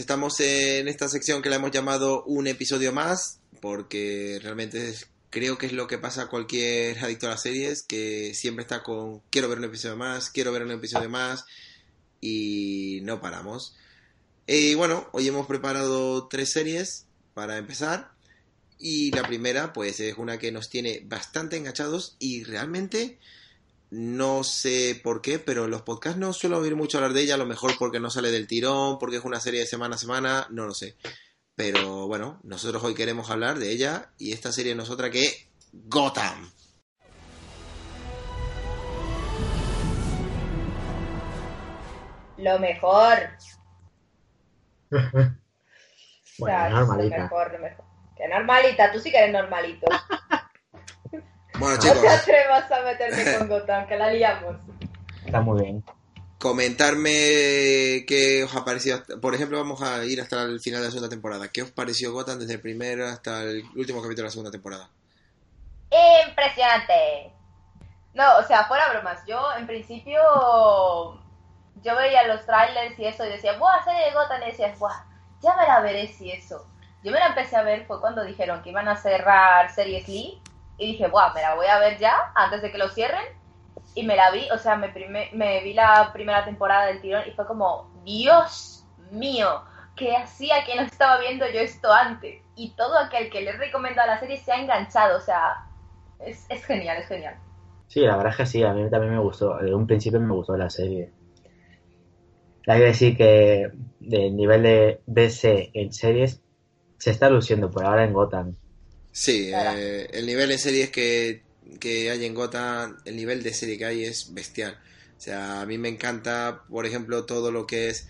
estamos en esta sección que la hemos llamado un episodio más, porque realmente creo que es lo que pasa a cualquier adicto a las series, que siempre está con quiero ver un episodio más, quiero ver un episodio más, y no paramos. Y bueno, hoy hemos preparado tres series para empezar. Y la primera, pues, es una que nos tiene bastante enganchados y realmente no sé por qué, pero los podcasts no suelo oír mucho hablar de ella, a lo mejor porque no sale del tirón, porque es una serie de semana a semana, no lo sé. Pero bueno, nosotros hoy queremos hablar de ella y esta serie no es otra que Gotham. Lo mejor. Bueno, O sea, es normalita. Lo mejor, lo mejor. Que normalita, tú sí que eres normalito. Bueno, No chicos, te atrevas a meterte con Gotham, que la liamos. Está muy bien. comentarme qué os ha parecido. Por ejemplo, vamos a ir hasta el final de la segunda temporada. ¿Qué os pareció Gotham desde el primero hasta el último capítulo de la segunda temporada? Impresionante. No, o sea, fuera bromas. Yo, en principio, yo veía los trailers y eso y decía, ¡buah, serie de Gotham! Y decías, ¡buah, ya me la veré si eso! Yo me la empecé a ver, fue cuando dijeron que iban a cerrar Series Lee. Y dije, ¡buah, me la voy a ver ya antes de que lo cierren! Y me la vi, o sea, me, me vi la primera temporada del tirón y fue como, ¡Dios mío! ¿Qué hacía que no estaba viendo yo esto antes? Y todo aquel que le he recomendado la serie se ha enganchado, o sea, es, es genial, es genial. Sí, la verdad es que sí, a mí también me gustó. De un principio me gustó la serie. Hay que decir que del nivel de DC en series se está luciendo por ahora en Gotham. Sí, eh, el nivel de series que, que hay en Gotham, el nivel de serie que hay es bestial. O sea, a mí me encanta, por ejemplo, todo lo que es...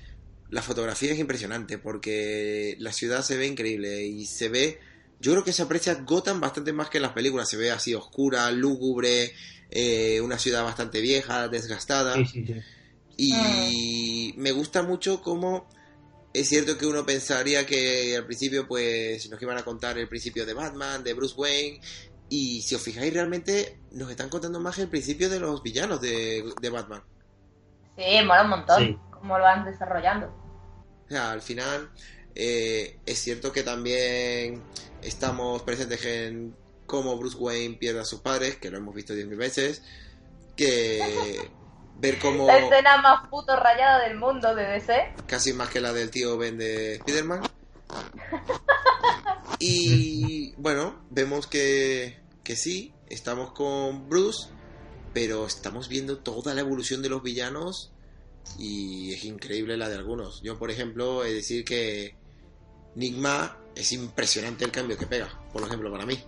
La fotografía es impresionante porque la ciudad se ve increíble y se ve... Yo creo que se aprecia Gotham bastante más que en las películas. Se ve así oscura, lúgubre, eh, una ciudad bastante vieja, desgastada. sí, sí. Y me gusta mucho cómo es cierto que uno pensaría que al principio pues nos iban a contar el principio de Batman, de Bruce Wayne, y si os fijáis realmente nos están contando más el principio de los villanos de, de Batman. Sí, mola un montón Sí. cómo lo van desarrollando. O sea, al final eh, es cierto que también estamos presentes en cómo Bruce Wayne pierde a sus padres, que lo hemos visto 10.000 veces, que ver cómo... La escena más puto rayada del mundo de DC. casi más que la del tío Ben de Spider-Man. Y bueno, vemos que, que sí, estamos con Bruce, pero estamos viendo toda la evolución de los villanos y es increíble la de algunos. Yo, por ejemplo, he de decir que Nigma es impresionante el cambio que pega, por ejemplo, para mí.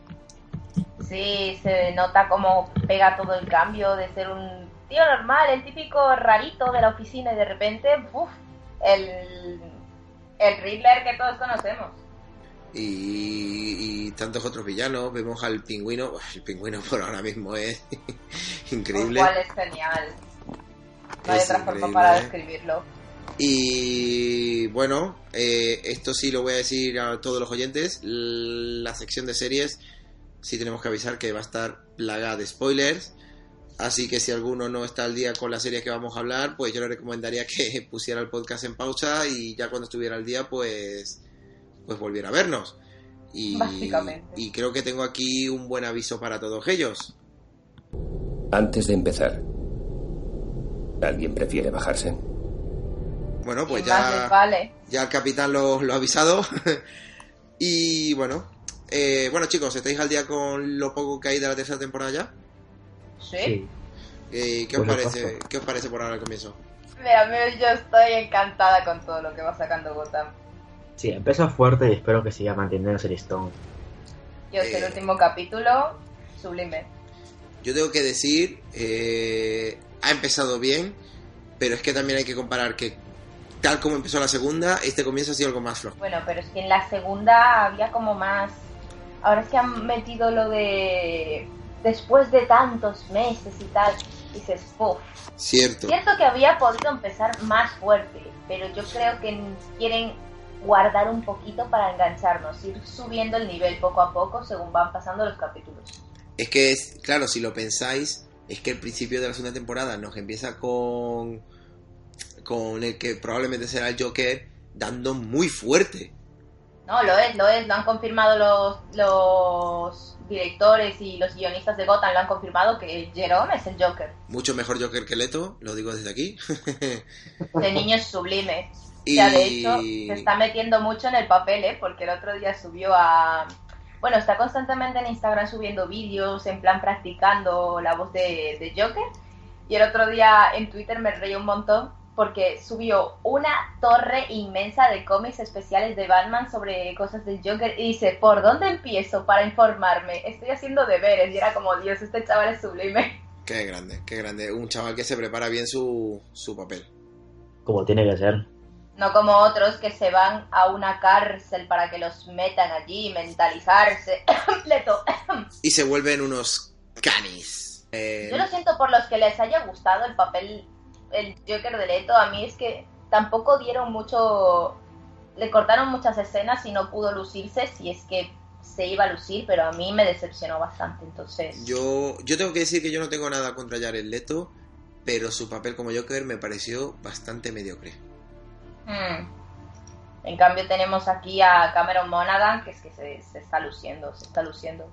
Sí, se nota cómo pega todo el cambio de ser un tío normal, el típico rarito de la oficina y de repente, uff, el, el Riddler que todos conocemos. Y, y tantos otros villanos, vemos al pingüino, el pingüino por ahora mismo es increíble. Lo cual es genial. No hay otra forma para describirlo. Y bueno, eh, esto sí lo voy a decir a todos los oyentes. La sección de series, sí tenemos que avisar que va a estar plagada de spoilers. Así que si alguno no está al día con la serie que vamos a hablar, pues yo le recomendaría que pusiera el podcast en pausa y ya cuando estuviera al día, pues, pues volviera a vernos. Y, Básicamente. y creo que tengo aquí un buen aviso para todos ellos. Antes de empezar, ¿alguien prefiere bajarse? Bueno, pues ya, vale. ya el capitán lo, lo ha avisado. y bueno, eh, bueno chicos, ¿estáis al día con lo poco que hay de la tercera temporada ya? Sí. Sí. Eh, ¿qué, os Por parece. ¿Qué os parece por ahora al comienzo? Mira, mira, yo estoy encantada con todo lo que va sacando Gotham. Sí, empezó fuerte y espero que siga manteniéndose el listón. Yo sé el Eh. último capítulo, sublime. Yo tengo que decir, eh, ha empezado bien, pero es que también hay que comparar que tal como empezó la segunda, este comienzo ha sido algo más flojo. Bueno, pero es que en la segunda había como más. Ahora es que han metido lo de. Después de tantos meses y tal. Dices, puff. Cierto. Cierto que había podido empezar más fuerte, pero yo creo que quieren guardar un poquito para engancharnos, ir subiendo el nivel poco a poco según van pasando los capítulos. Es que, es, claro, si lo pensáis, es que el principio de la segunda temporada nos empieza con, con el que probablemente será el Joker dando muy fuerte. No, lo es, lo es, lo han confirmado los, los directores y los guionistas de Gotham, lo han confirmado que Jerome es el Joker. Mucho mejor Joker que Leto, lo digo desde aquí. De niño es sublime. y... Ya, de hecho, se está metiendo mucho en el papel, ¿eh? Porque el otro día subió a... Bueno, está constantemente en Instagram subiendo vídeos, en plan practicando la voz de, de Joker. Y el otro día en Twitter me reí un montón porque subió una torre inmensa de cómics especiales de Batman sobre cosas del Joker y dice, ¿por dónde empiezo para informarme? Estoy haciendo deberes y era como, Dios, este chaval es sublime. Qué grande, qué grande. Un chaval que se prepara bien su, su papel. Como tiene que ser. No como otros que se van a una cárcel para que los metan allí, mentalizarse. Leto. Y se vuelven unos canis. Eh, Yo lo siento por los que les haya gustado el papel, el Joker de Leto. A mí es que tampoco dieron mucho. Le cortaron muchas escenas y no pudo lucirse si es que se iba a lucir, pero a mí me decepcionó bastante. Entonces, yo, yo tengo que decir que yo no tengo nada contra Jared Leto, pero su papel como Joker me pareció bastante mediocre. hmm. en cambio tenemos aquí a Cameron Monaghan, que es que se, se está luciendo, se está luciendo.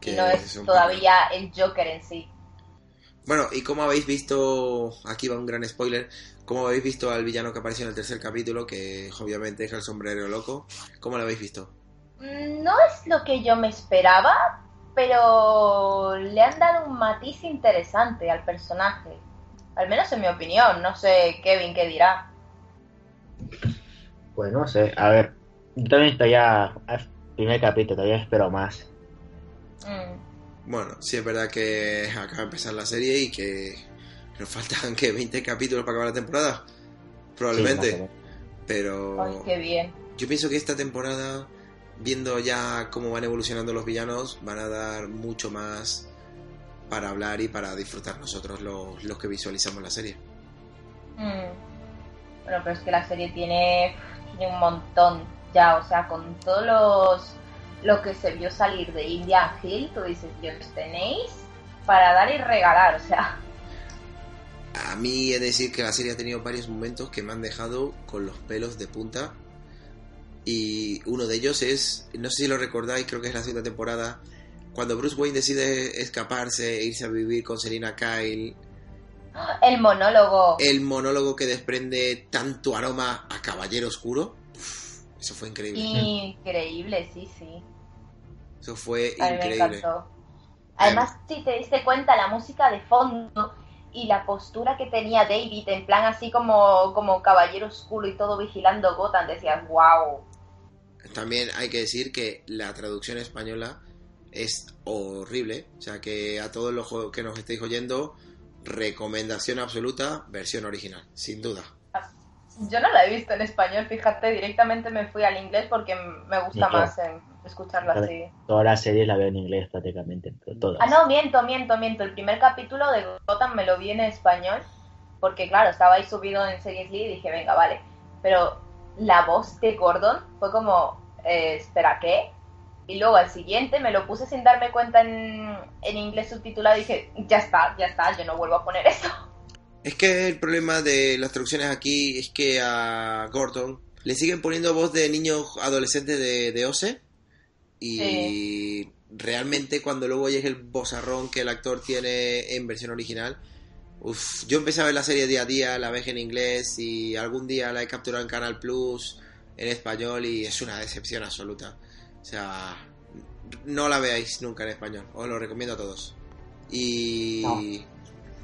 Que y no es todavía el Joker en sí. Bueno, y como habéis visto, aquí va un gran spoiler, como habéis visto al villano que apareció en el tercer capítulo, que obviamente es el sombrero loco, ¿cómo lo habéis visto? Mm, No es lo que yo me esperaba, pero le han dado un matiz interesante al personaje. Al menos en mi opinión. No sé, Kevin, qué dirá. Pues no sé, a ver. Yo también estoy ya. al Primer capítulo, todavía espero más. Mm, Bueno, sí es verdad que acaba de empezar la serie y que nos faltan que 20 capítulos para acabar la temporada, probablemente, Sí, pero Ay, qué bien. yo pienso que esta temporada, viendo ya cómo van evolucionando los villanos, van a dar mucho más para hablar y para disfrutar nosotros los, los que visualizamos la serie. Mm. Bueno, pero es que la serie tiene, tiene un montón ya. O sea, con todos los. Lo que se vio salir de Indian Hill, tú dices, Dios, tenéis para dar y regalar. O sea, A mí he de decir que la serie ha tenido varios momentos que me han dejado con los pelos de punta. Y uno de ellos es, no sé si lo recordáis, creo que es la segunda temporada, cuando Bruce Wayne decide escaparse e irse a vivir con Selina Kyle, el monólogo. el monólogo que desprende tanto aroma a Caballero Oscuro, uf, eso fue increíble. Increíble, sí, sí. Eso fue A mí me increíble. encantó. Además, si te diste cuenta, la música de fondo y la postura que tenía David, en plan así como, como caballero oscuro y todo vigilando Gotham, decías, wow. También hay que decir que la traducción española es horrible. O sea que a todos los que nos estéis oyendo, recomendación absoluta, versión original, sin duda. Yo no la he visto en español, fíjate, directamente me fui al inglés porque me gusta más en escucharla así. Todas las series la veo en inglés prácticamente. Todas. Ah, no, miento, miento, miento. El primer capítulo de Gotham me lo vi en español porque, claro, estaba ahí subido en Series League y dije, venga, vale. Pero la voz de Gordon fue como, eh, espera, ¿qué? Y luego al siguiente me lo puse sin darme cuenta en, en inglés subtitulado y dije, ya está, ya está, yo no vuelvo a poner eso. Es que el problema de las traducciones aquí es que a Gordon le siguen poniendo voz de niño adolescente de, de OSE y realmente cuando luego oyes el bozarrón que el actor tiene en versión original, uf, yo empecé a ver la serie día a día, la ves en inglés y algún día la he capturado en Canal Plus en español y es una decepción absoluta. O sea, no la veáis nunca en español, os lo recomiendo a todos. Y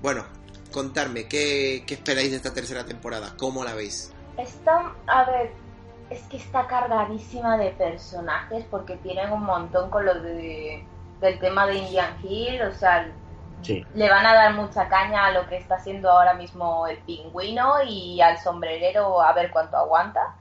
bueno, contarme, ¿qué, ¿qué esperáis de esta tercera temporada? ¿Cómo la veis? Está, a ver, es que está cargadísima de personajes porque tienen un montón con lo de, del tema de Indian Hill, o sea, Sí. le van a dar mucha caña a lo que está haciendo ahora mismo el pingüino y al sombrerero a ver cuánto aguanta.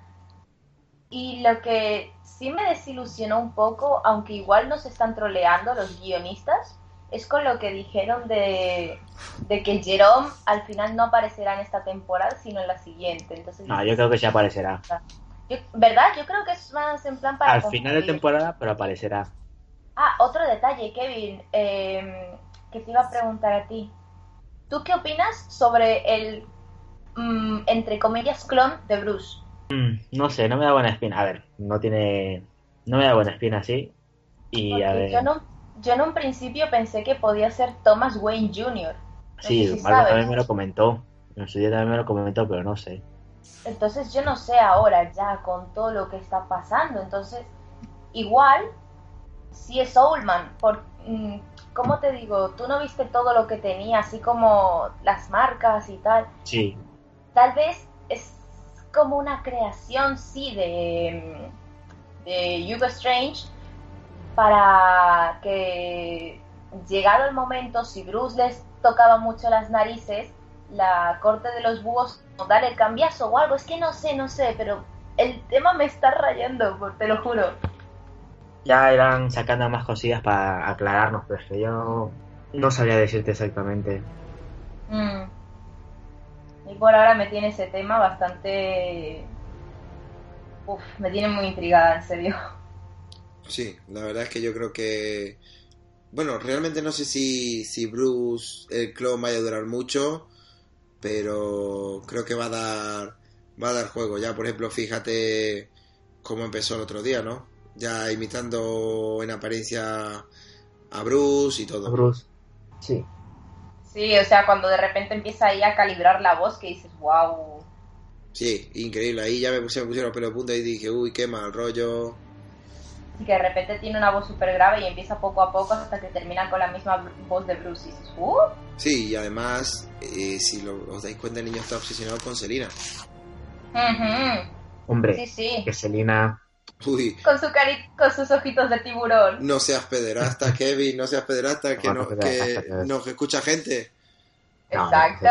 Y lo que sí me desilusionó un poco, aunque igual nos están troleando los guionistas, es con lo que dijeron de, de que Jerome al final no aparecerá en esta temporada, sino en la siguiente. Entonces, No, yo creo que sí aparecerá. yo- ¿Verdad? Yo creo que es más en plan para... Al final de temporada, pero aparecerá. Ah, otro detalle, Kevin, eh, que te iba a preguntar a ti. ¿Tú qué opinas sobre el, mm, entre comillas, clon de Bruce? Mm, no sé, no me da buena espina. A ver, no tiene. No me da buena espina así. Y a Porque ver. yo, no, yo en un principio pensé que podía ser Thomas Wayne Jr. No sí, si Marco también me lo comentó. En su día también me lo comentó, pero no sé. Entonces yo no sé ahora ya con todo lo que está pasando. Entonces, igual, si es Soulman, por, mm, ¿cómo te digo? Tú no viste todo lo que tenía, así como las marcas y tal. Sí, Tal vez es como una creación, sí, de, mm, de Hugo Strange para que, llegado el momento, si Bruce les tocaba mucho las narices, la corte de los búhos o dar el cambiazo o algo. Es que no sé, no sé, pero el tema me está rayando, te lo juro. ya irán sacando más cosillas para aclararnos, pero es que yo no sabría decirte exactamente. Mm. Y por ahora me tiene ese tema bastante... Uf, me tiene muy intrigada, en serio. Sí, la verdad es que yo creo que. Bueno, realmente no sé si, si Bruce, el clon, vaya a durar mucho, pero creo que va a dar va a dar juego. Ya, por ejemplo, fíjate cómo empezó el otro día, ¿no? Ya imitando en apariencia a Bruce y todo. Bruce. Sí. Sí, o sea, cuando de repente empieza ahí a calibrar la voz que dices, wow. Sí, increíble. Ahí ya me, puse, me pusieron los pelos de punta y dije, uy, qué mal rollo. Y que de repente tiene una voz súper grave y empieza poco a poco hasta que termina con la misma voz de Bruce y dices, uh. Sí, y además, eh, si lo- os dais cuenta, el niño está obsesionado con Selina. Hombre, Sí, sí. que Selina. Uy, Con, su cari con sus ojitos de tiburón. no seas pederasta, Kevin, no seas pederasta, que, No, que nos escucha gente. No, Exacto.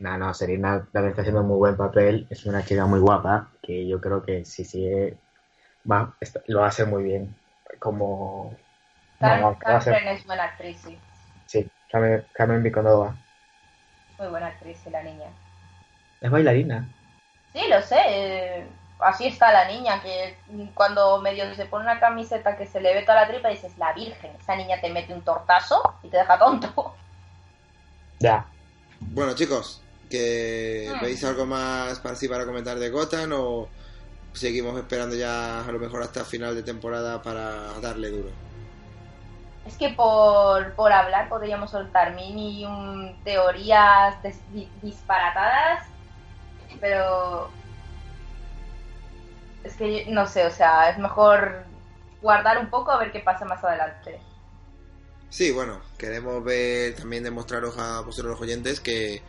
No, no, no, Selina también está haciendo un muy buen papel. Es una chica muy guapa que yo creo que si sigue. Va, está- lo hacer muy bien. Como. Carmen, no, es buena actriz, sí. Sí, Carmen, Carmen Biconova. Muy buena actriz, sí, la niña. Es bailarina. Sí, lo sé. eh, así está la niña, que cuando medio se pone una camiseta que se le ve toda la tripa, dices, la virgen, esa niña te mete un tortazo y te deja tonto. Ya. Bueno, chicos, que Hmm. ¿veis algo más para sí para comentar de Gotham o seguimos esperando ya a lo mejor hasta final de temporada para darle duro? Es que por, por hablar podríamos soltar mini un, teorías des- disparatadas, pero es que no sé, o sea, es mejor guardar un poco a ver qué pasa más adelante. Sí, bueno, queremos ver también demostraros a vosotros los oyentes que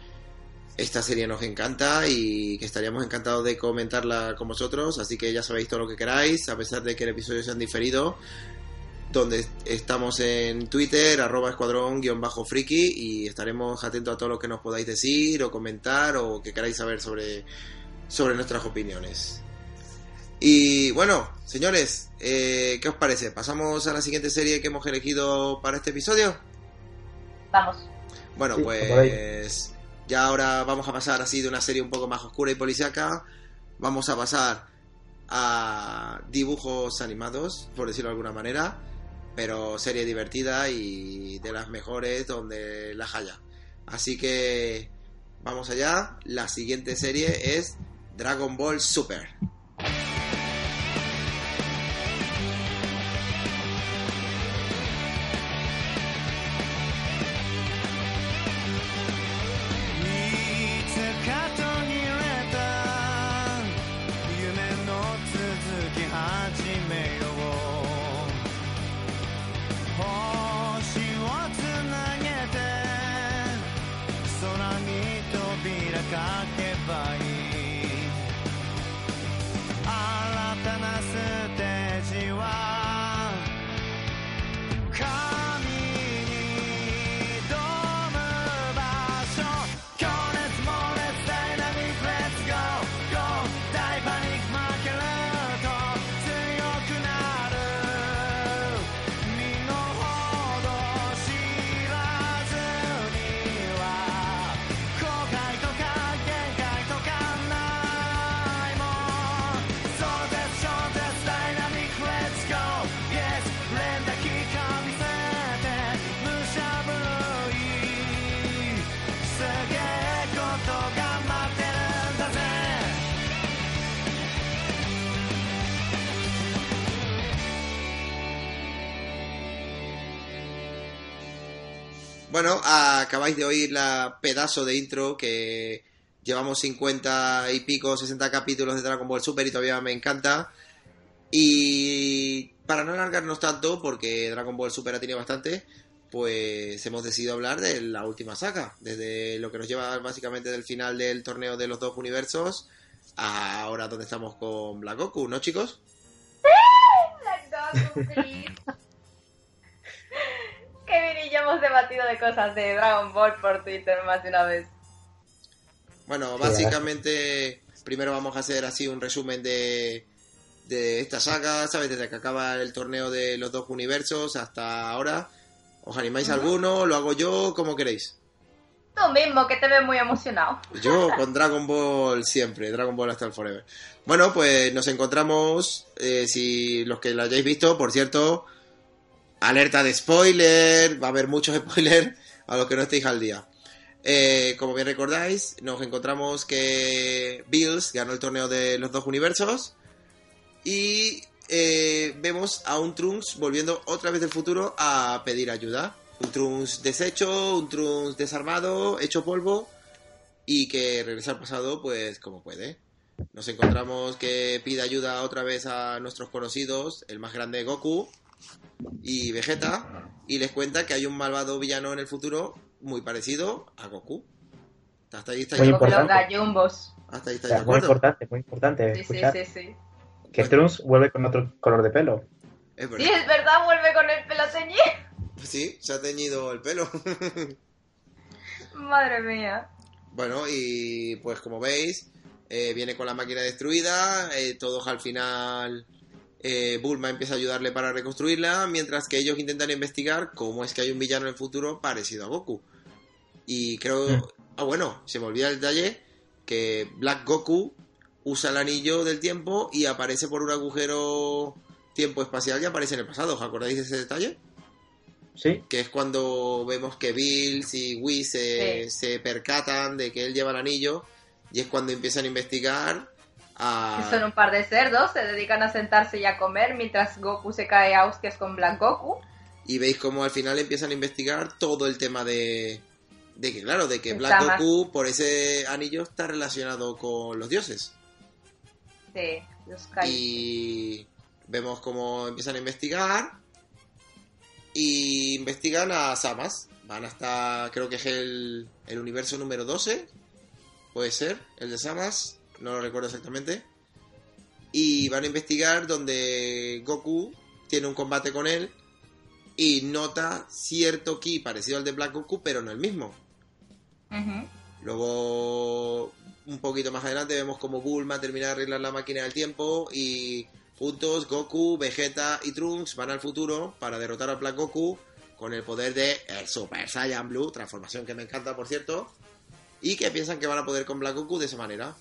esta serie nos encanta y que estaríamos encantados de comentarla con vosotros, así que ya sabéis todo lo que queráis, a pesar de que el episodio se han diferido, donde estamos en Twitter, arroba escuadrón guion bajo friki y estaremos atentos a todo lo que nos podáis decir o comentar o que queráis saber sobre, sobre nuestras opiniones. Y bueno, señores, eh, ¿qué os parece? ¿Pasamos a la siguiente serie que hemos elegido para este episodio? Vamos. Bueno, Sí, pues. Ya ahora vamos a pasar así de una serie un poco más oscura y policíaca. Vamos a pasar a dibujos animados, por decirlo de alguna manera, pero serie divertida y de las mejores donde las haya. Así que vamos allá. La siguiente serie es Dragon Ball Super. Bueno, acabáis de oír la pedazo de intro que llevamos 50 y pico, 60 capítulos de Dragon Ball Super y todavía me encanta. Y para no alargarnos tanto, porque Dragon Ball Super ha tenido bastante, pues hemos decidido hablar de la última saga, desde lo que nos lleva básicamente del final del torneo de los dos universos a ahora donde estamos con Black Goku, ¿no chicos? Black Goku. Kevin y yo hemos debatido de cosas de Dragon Ball por Twitter más de una vez. Bueno, básicamente primero vamos a hacer así un resumen de, de esta saga, ¿sabes? Desde que acaba el torneo de los dos universos hasta ahora. ¿Os animáis a alguno? ¿Lo hago yo? como queréis? Tú mismo, que te ves muy emocionado. Yo con Dragon Ball siempre, Dragon Ball hasta el Forever. Bueno, pues nos encontramos, eh, si los que lo hayáis visto, por cierto, alerta de spoiler, va a haber muchos spoilers a los que no estéis al día. Eh, como bien recordáis, nos encontramos que Bills ganó el torneo de los dos universos y eh, vemos a un Trunks volviendo otra vez del futuro a pedir ayuda. Un Trunks deshecho, un Trunks desarmado, hecho polvo y que regresa al pasado pues como puede. Nos encontramos que pide ayuda otra vez a nuestros conocidos, el más grande Goku y Vegeta, y les cuenta que hay un malvado villano en el futuro muy parecido a Goku. Hasta ahí estáis, Muy importante. hasta ahí O sea, de muy importante, muy importante Sí, sí, escuchar sí, sí. que Trunks vuelve con otro color de pelo. Es Sí, es verdad, vuelve con el pelo teñido. Sí, se ha teñido el pelo. Madre mía. Bueno, y pues como veis, eh, viene con la máquina destruida, eh, todos al final, eh, Bulma empieza a ayudarle para reconstruirla, mientras que ellos intentan investigar cómo es que hay un villano en el futuro parecido a Goku. Y creo... Mm. Ah, bueno, se me olvida el detalle que Black Goku usa el anillo del tiempo y aparece por un agujero tiempo espacial y aparece en el pasado. ¿Os acordáis de ese detalle? Sí, que es cuando vemos que Bills y Whis se, Sí. se percatan de que él lleva el anillo y es cuando empiezan a investigar a... Que son un par de cerdos, se dedican a sentarse y a comer mientras Goku se cae a hostias con Black Goku. y veis cómo al final empiezan a investigar todo el tema de de que claro, de que Black Goku por ese anillo está relacionado con los dioses. De los Kai. y vemos cómo empiezan a investigar y investigan a Samas. Van hasta creo que es el, el universo número 12 puede ser el de Samas no lo recuerdo exactamente y van a investigar donde Goku tiene un combate con él y nota cierto ki parecido al de Black Goku pero no el mismo. Luego, un poquito más adelante, vemos como Bulma termina de arreglar la máquina del tiempo y juntos Goku, Vegeta y Trunks van al futuro para derrotar a Black Goku con el poder de el Super Saiyan Blue, transformación que me encanta, por cierto, y que piensan que van a poder con Black Goku de esa manera.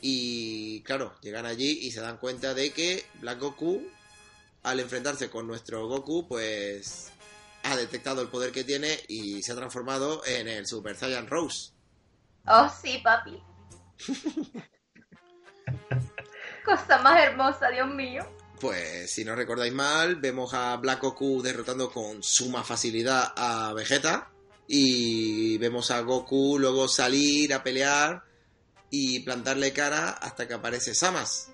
Y claro, llegan allí y se dan cuenta de que Black Goku, al enfrentarse con nuestro Goku, pues ha detectado el poder que tiene y se ha transformado en el Super Saiyan Rose. Oh, sí, papi. Cosa más hermosa, Dios mío. Pues si no recordáis mal, vemos a Black Goku derrotando con suma facilidad a Vegeta. Y vemos a Goku luego salir a pelear y plantarle cara hasta que aparece Samas.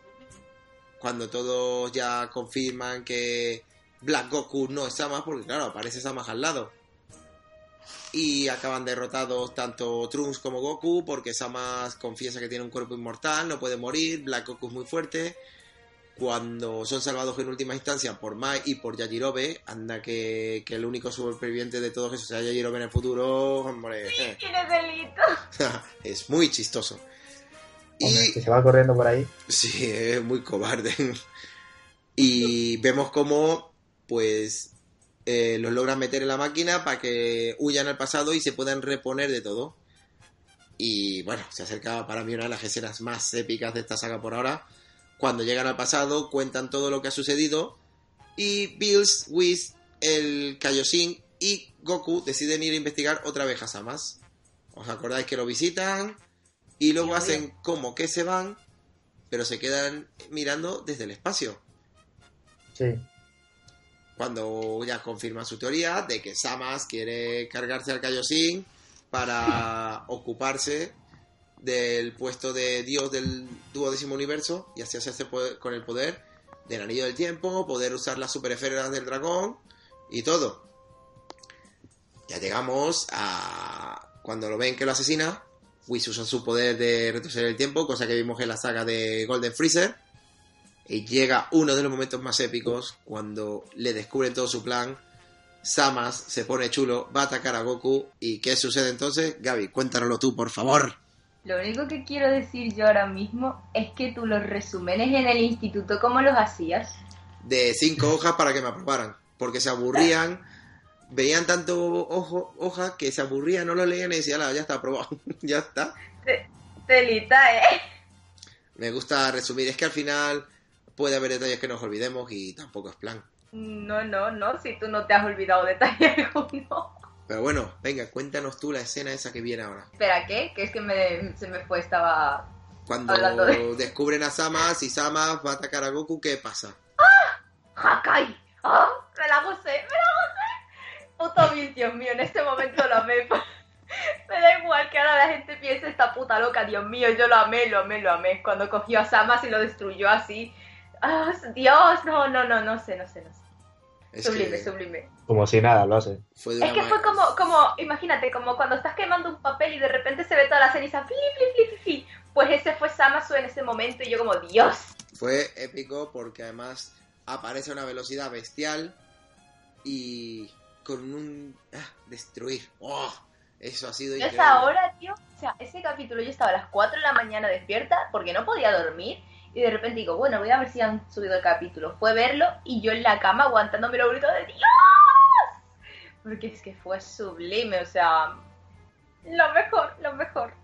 Cuando todos ya confirman que Black Goku no es Samas, porque claro, aparece Samas al lado. Y acaban derrotados tanto Trunks como Goku, porque Samas confiesa que tiene un cuerpo inmortal, no puede morir, Black Goku es muy fuerte cuando son salvados en última instancia por Mai y por Yajirobe, anda que, que el único superviviente de todos esos sea Yajirobe en el futuro, hombre, Tiene delito. es muy chistoso. Hombre, Y que se va corriendo por ahí. sí, es muy cobarde. Y vemos cómo, pues, eh, los logran meter en la máquina para que huyan al pasado y se puedan reponer de todo. Y bueno, se acerca para mí una de las escenas más épicas de esta saga por ahora. Cuando llegan al pasado, cuentan todo lo que ha sucedido. Y Bills, Whis, el Kaioshin y Goku deciden ir a investigar otra vez a Samas. ¿Os acordáis que lo visitan? Y luego Sí, obvio. hacen como que se van, pero se quedan mirando desde el espacio. Sí. cuando ya confirma su teoría de que Samas quiere cargarse al Kaioshin para ocuparse del puesto de dios del duodécimo universo y así hacerse poder- con el poder del anillo del tiempo, poder usar las super esferas del dragón y todo. Ya llegamos a cuando lo ven que lo asesina, Whis usa su poder de retroceder el tiempo, cosa que vimos en la saga de Golden Freezer. Y llega uno de los momentos más épicos cuando le descubren todo su plan. Samas se pone chulo, va a atacar a Goku. ¿Y qué sucede entonces? Gaby, cuéntanoslo tú, por favor. Lo único que quiero decir yo ahora mismo es que tú los resúmenes en el instituto, ¿cómo los hacías? De cinco hojas para que me aprobaran. Porque se aburrían, veían tanto ojo, hoja que se aburrían, no lo leían y decían, "Ala, ya está aprobado, ya está. Te- Telita, ¿eh? Me gusta resumir, es que al final puede haber detalles que nos olvidemos y tampoco es plan. No, no, no, si tú no te has olvidado detalle alguno. Pero bueno, venga, cuéntanos tú la escena esa que viene ahora. Espera, ¿qué? Que es que me, se me fue, estaba... Cuando de- descubren a Samas y Samas va a atacar a Goku, ¿qué pasa? ¡Hakai! ¡Ah! ¡Me la gocé! ¡Me la gocé! Puto Bill, Dios mío, en este momento lo amé. Me da igual que ahora la gente piense esta puta loca, Dios mío, yo lo amé, lo amé, lo amé. Cuando cogió a Samas y lo destruyó así. ¡Ah, Dios! No, no, no, no sé, no sé, no sé. Es sublime, que sublime. Como si nada, lo hace. fue Es que fue como, como, imagínate, como cuando estás quemando un papel y de repente se ve toda la ceniza, fli, fli, fli, fli, fli. Pues ese fue Samasu en ese momento y yo como, Dios. Fue épico porque además aparece a una velocidad bestial y con un... ah, destruir. ¡Oh! Eso ha sido increíble. esa hora, tío, o sea, ese capítulo yo estaba a las 4 de la mañana despierta porque no podía dormir y de repente digo, bueno, voy a ver si han subido el capítulo. Fue verlo y yo en la cama aguantándome los gritos de Dios. Porque es que fue sublime, o sea, lo mejor, lo mejor.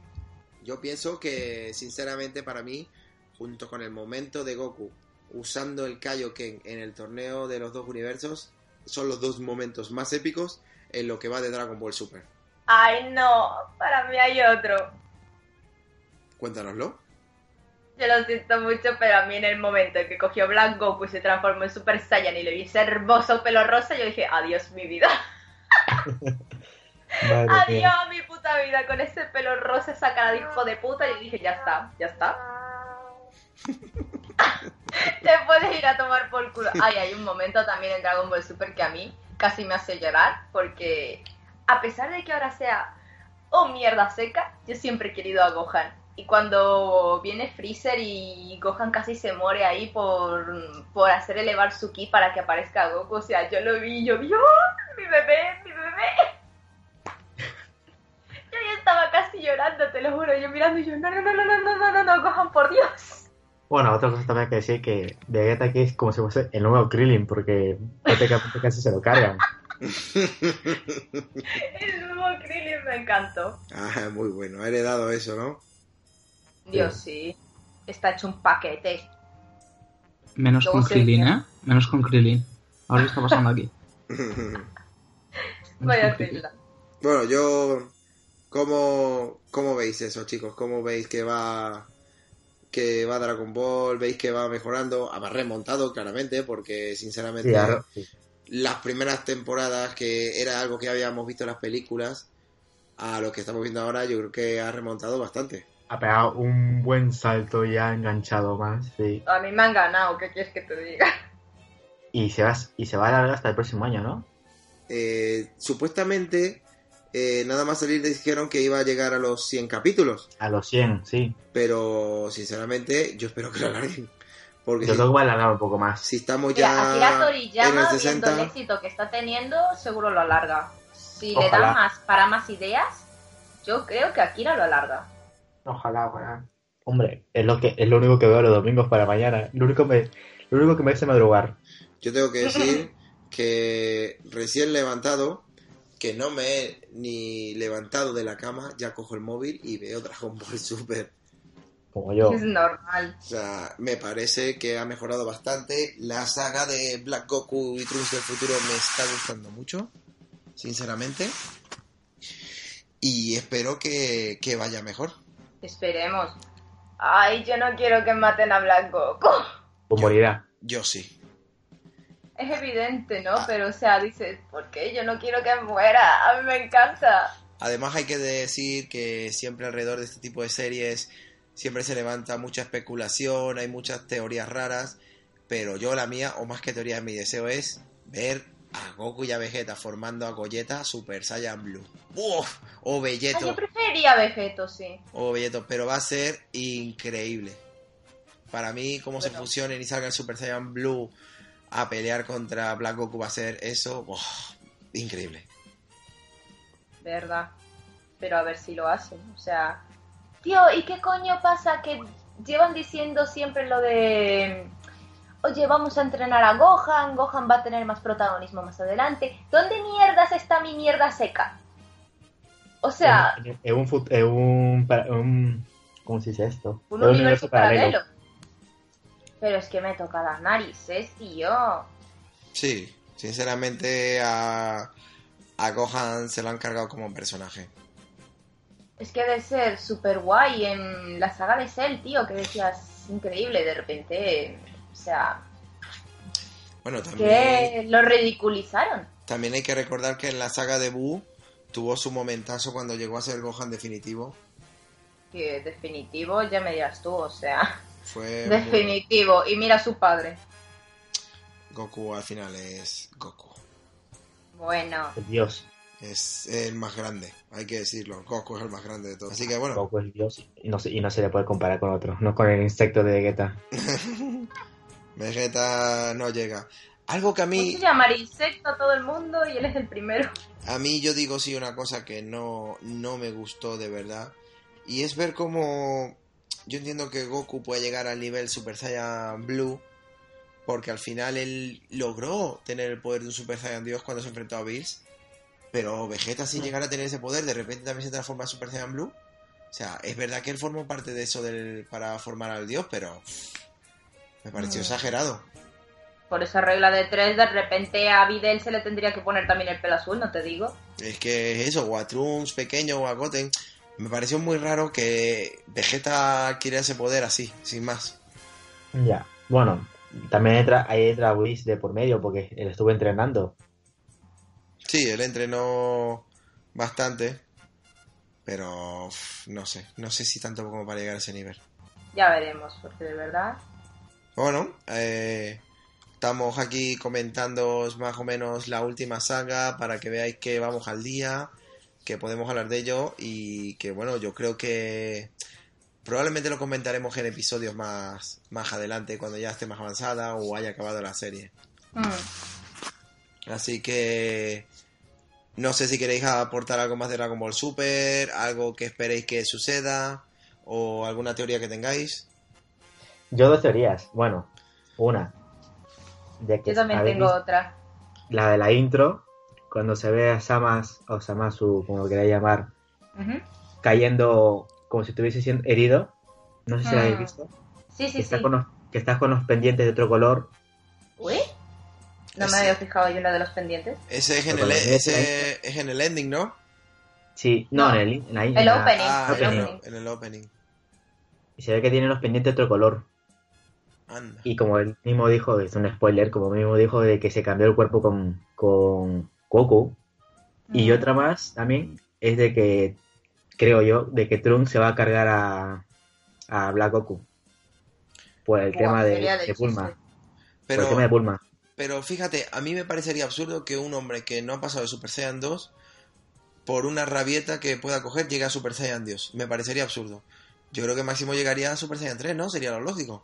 Yo pienso que, sinceramente, para mí, junto con el momento de Goku usando el Kaioken en el torneo de los dos universos, son los dos momentos más épicos en lo que va de Dragon Ball Super. Ay, no, para mí hay otro. Cuéntanoslo. Yo lo siento mucho, pero a mí en el momento en que cogió Black Goku y se transformó en Super Saiyan y le vi ese hermoso pelo rosa, yo dije, adiós mi vida. Adiós mía. mi puta vida con ese pelo rosa, esa cara de hijo de puta. Y yo dije, ya está, ya está. Te puedes ir a tomar por culo. Ay, hay un momento también en Dragon Ball Super que a mí casi me hace llorar porque a pesar de que ahora sea oh mierda seca, yo siempre he querido a Gohan. Y cuando viene Freezer y Gohan casi se muere ahí por, por hacer elevar su ki para que aparezca Goku, o sea, yo lo vi, yo vi, ¡oh, mi bebé, mi bebé! Yo ya estaba casi llorando, te lo juro, yo mirando y yo, no, no, no, no, no, no, no, no, no, Gohan, por Dios. Bueno, otra cosa también hay que decir que Vegeta aquí es como si fuese el nuevo Krillin, porque prácticamente casi se lo cargan. El nuevo Krillin me encantó. Ah, muy bueno. Ha heredado eso, ¿no? Dios, sí. Está hecho un paquete. Menos Luego con Krillin. ¿eh? Menos con Krillin. Ahora qué está pasando aquí. Menos Voy a con Krillin. bueno, yo... ¿Cómo, ¿Cómo veis eso, chicos? ¿Cómo veis que va que va Dragon Ball? ¿Veis que va mejorando? Ha remontado, claramente, porque sinceramente las primeras temporadas, que era algo que habíamos visto en las películas, a lo que estamos viendo ahora, yo creo que ha remontado bastante. Ha pegado un buen salto y ha enganchado más, sí. A mí me han ganado, ¿qué quieres que te diga? Y se va, y se va a alargar hasta el próximo año, ¿no? Eh, supuestamente, eh, nada más salir dijeron que iba a llegar a los 100 capítulos, A los 100, sí. pero sinceramente yo espero que lo alarguen. Porque Yo si, creo que va a alargar un poco más. si estamos Mira, ya Akira en el Toriyama, viendo el 60, éxito que está teniendo, seguro lo alarga. Si le dan más para más ideas, yo creo que Akira lo alarga. Ojalá, ojalá. Hombre, es lo que es lo único que veo los domingos para mañana. Lo único, me, lo único que me hace madrugar. yo tengo que decir que recién levantado, que no me he ni levantado de la cama, ya cojo el móvil y veo Dragon Ball Super. Como yo. Es normal. O sea, me parece que ha mejorado bastante. La saga de Black Goku y Trunks del futuro me está gustando mucho, sinceramente. Y espero que, que vaya mejor. Esperemos. Ay, yo no quiero que maten a Black Goku. Pues morirá. Yo sí. Es evidente, ¿no? Pero, o sea, dices, ¿por qué? Yo no quiero que muera. A mí me encanta. Además hay que decir que siempre alrededor de este tipo de series siempre se levanta mucha especulación, hay muchas teorías raras, pero yo la mía, o más que teoría, mi deseo es ver a Goku y a Vegeta formando a Goyeta Super Saiyan Blue. ¡Uf! O Belleto, yo preferiría Vegeto, sí. o Belleto, pero va a ser increíble. Para mí, cómo se fusionen y salga el Super Saiyan Blue a pelear contra Black Goku va a ser eso, ¡uf! increíble. verdad. Pero a ver si lo hacen. O sea, tío, ¿y qué coño pasa? Que llevan diciendo siempre lo de. Oye, vamos a entrenar a Gohan, Gohan va a tener más protagonismo más adelante. ¿Dónde mierdas está mi mierda seca? O sea, en un, en un, un- ¿Cómo se dice esto? un universo paralelo. Pero es que me toca las narices, tío. Sí, sinceramente a, a Gohan se lo han cargado como personaje. Es que de ser super guay en la saga de Cell, tío, que decías increíble, de repente, o sea, Bueno, también, que lo ridiculizaron. también hay que recordar que en la saga de Buu tuvo su momentazo cuando llegó a ser Gohan definitivo. Que definitivo, ya me dirás tú, o sea, Fue definitivo. Y mira a su padre. Goku al final es Goku. Bueno, El dios. Es el más grande, hay que decirlo. Goku es el más grande de todos. Así que bueno, Goku es dios y no, se, y no se le puede comparar con otro. No con el insecto de Vegeta. Vegeta no llega. Algo que a ¿cómo mí, se llama insecto a todo el mundo y él es el primero? a mí yo digo sí una cosa que no, no me gustó de verdad. Y es ver cómo yo entiendo que Goku puede llegar al nivel Super Saiyan Blue. Porque al final él logró tener el poder de un Super Saiyan Dios cuando se enfrentó a Bills. Pero Vegeta sin llegar a tener ese poder, de repente también se transforma en Super Saiyan Blue. O sea, es verdad que él formó parte de eso del, para formar al Dios, pero me pareció Mm. exagerado. Por esa regla de tres, de repente a Videl se le tendría que poner también el pelo azul, ¿no te digo? Es que es eso, o a Trunks pequeño o a Goten. Me pareció muy raro que Vegeta quiera ese poder así, sin más. Ya. Bueno, también entra, ahí entra Whis de por medio porque él estuvo entrenando. Sí, él entrenó bastante, pero uf, no sé, no sé si tanto como para llegar a ese nivel. Ya veremos, porque de verdad... Bueno, eh, estamos aquí comentando más o menos la última saga para que veáis que vamos al día, que podemos hablar de ello y que bueno, yo creo que probablemente lo comentaremos en episodios más, más adelante cuando ya esté más avanzada o haya acabado la serie. mm, Así que no sé si queréis aportar algo más de Dragon Ball Super, algo que esperéis que suceda o alguna teoría que tengáis. Yo dos teorías. Bueno, una. De que Yo también tengo visto otra. La de la intro, cuando se ve a Samas, o Samasu, como lo queráis llamar, cayendo como si estuviese siendo herido. No sé si la habéis Mm. visto. Sí, que, sí, está sí. con los, que estás con los pendientes de otro color. ¿Uy? No Ese- me había fijado yo una de los pendientes. Ese es en el, la ese es en el ending, ¿no? Sí, no, No. en el, en la- en El la- opening. Ah, en el, opening. en el opening. Y se ve que tiene los pendientes de otro color. Anda. Y como él mismo dijo, es un spoiler, como mismo dijo de que se cambió el cuerpo con, con Goku. Y otra más también es de que, creo yo, de que Trunks se va a cargar a, a Black Goku. Por el tema de, de Bulma. chiste. Por el tema de Pero, Bulma. pero fíjate, a mí me parecería absurdo que un hombre que no ha pasado de Super Saiyan 2 por una rabieta que pueda coger llegue a Super Saiyan Dios. Me parecería absurdo. Yo creo que máximo llegaría a Super Saiyan 3, ¿no? Sería lo lógico.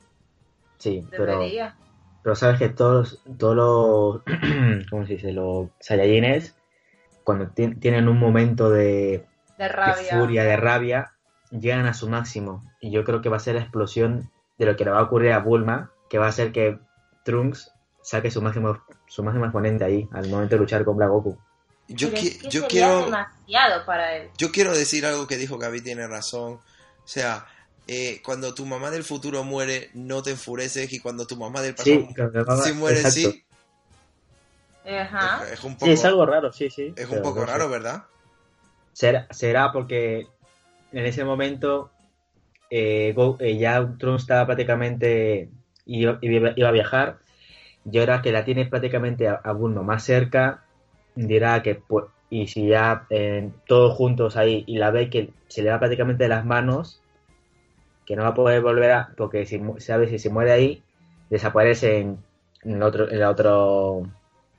Sí, pero, Debería. Pero sabes que todos, todos los, ¿cómo se dice? Los Saiyajines, cuando ti- tienen un momento de, De de rabia. furia, de rabia, llegan a su máximo. Y yo creo que va a ser la explosión de lo que le va a ocurrir a Bulma, que va a ser que Trunks saque su máximo, su máximo exponente ahí, al momento de luchar con Black Goku. Yo, Pero qui- es que yo sería quiero... demasiado para él. Yo quiero decir algo que dijo Gaby, tiene razón. O sea, eh, cuando tu mamá del futuro muere, no te enfureces y cuando tu mamá del pasado Sí, claro, mamá- sí muere, exacto. sí. Ajá. Es, es un poco, Sí, es algo raro, sí, sí. es un poco no sé. raro, ¿verdad? Será, será porque en ese momento eh, Go- eh, ya Trunks estaba prácticamente iba, iba- iba a viajar y ahora que la tiene prácticamente a, a Bulma más cerca, dirá que pues, y si ya eh, todos juntos ahí y la ve que se le va prácticamente de las manos, que no va a poder volver a, porque si sabe si se muere ahí, desaparece en, en otro, en otro,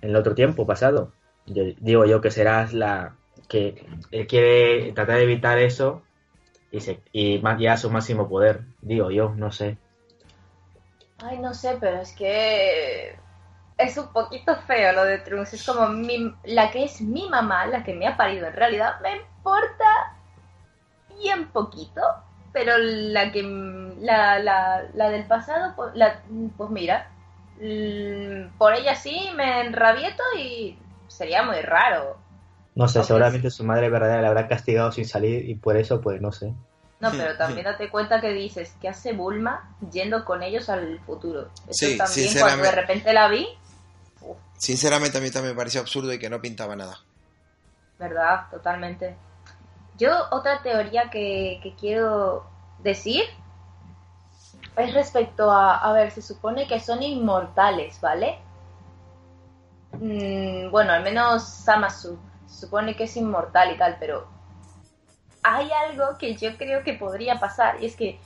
el otro tiempo pasado. Yo, digo yo que será la que él quiere tratar de evitar eso y se y más ya a su máximo poder, digo yo, no sé. Ay, no sé, pero es que es un poquito feo lo de Trunks. Es como mi- la que es mi mamá, la que me ha parido en realidad, me importa bien poquito. Pero la que la, la, la del pasado, pues, la, pues mira, mm, por ella sí me enrabieto y sería muy raro. No sé, seguramente su madre verdadera le habrá castigado sin salir y por eso, pues no sé. No, pero también date cuenta que dices, ¿qué hace Bulma yendo con ellos al futuro? Eso Sí, también cuando sinceramente. de repente la vi, Sinceramente a mí también me pareció absurdo y que no pintaba nada. ¿verdad? Totalmente. Yo otra teoría que, que quiero decir es respecto a, a ver, se supone que son inmortales, ¿vale? Mm, bueno, al menos Samasu se supone que es inmortal y tal, pero hay algo que yo creo que podría pasar y es que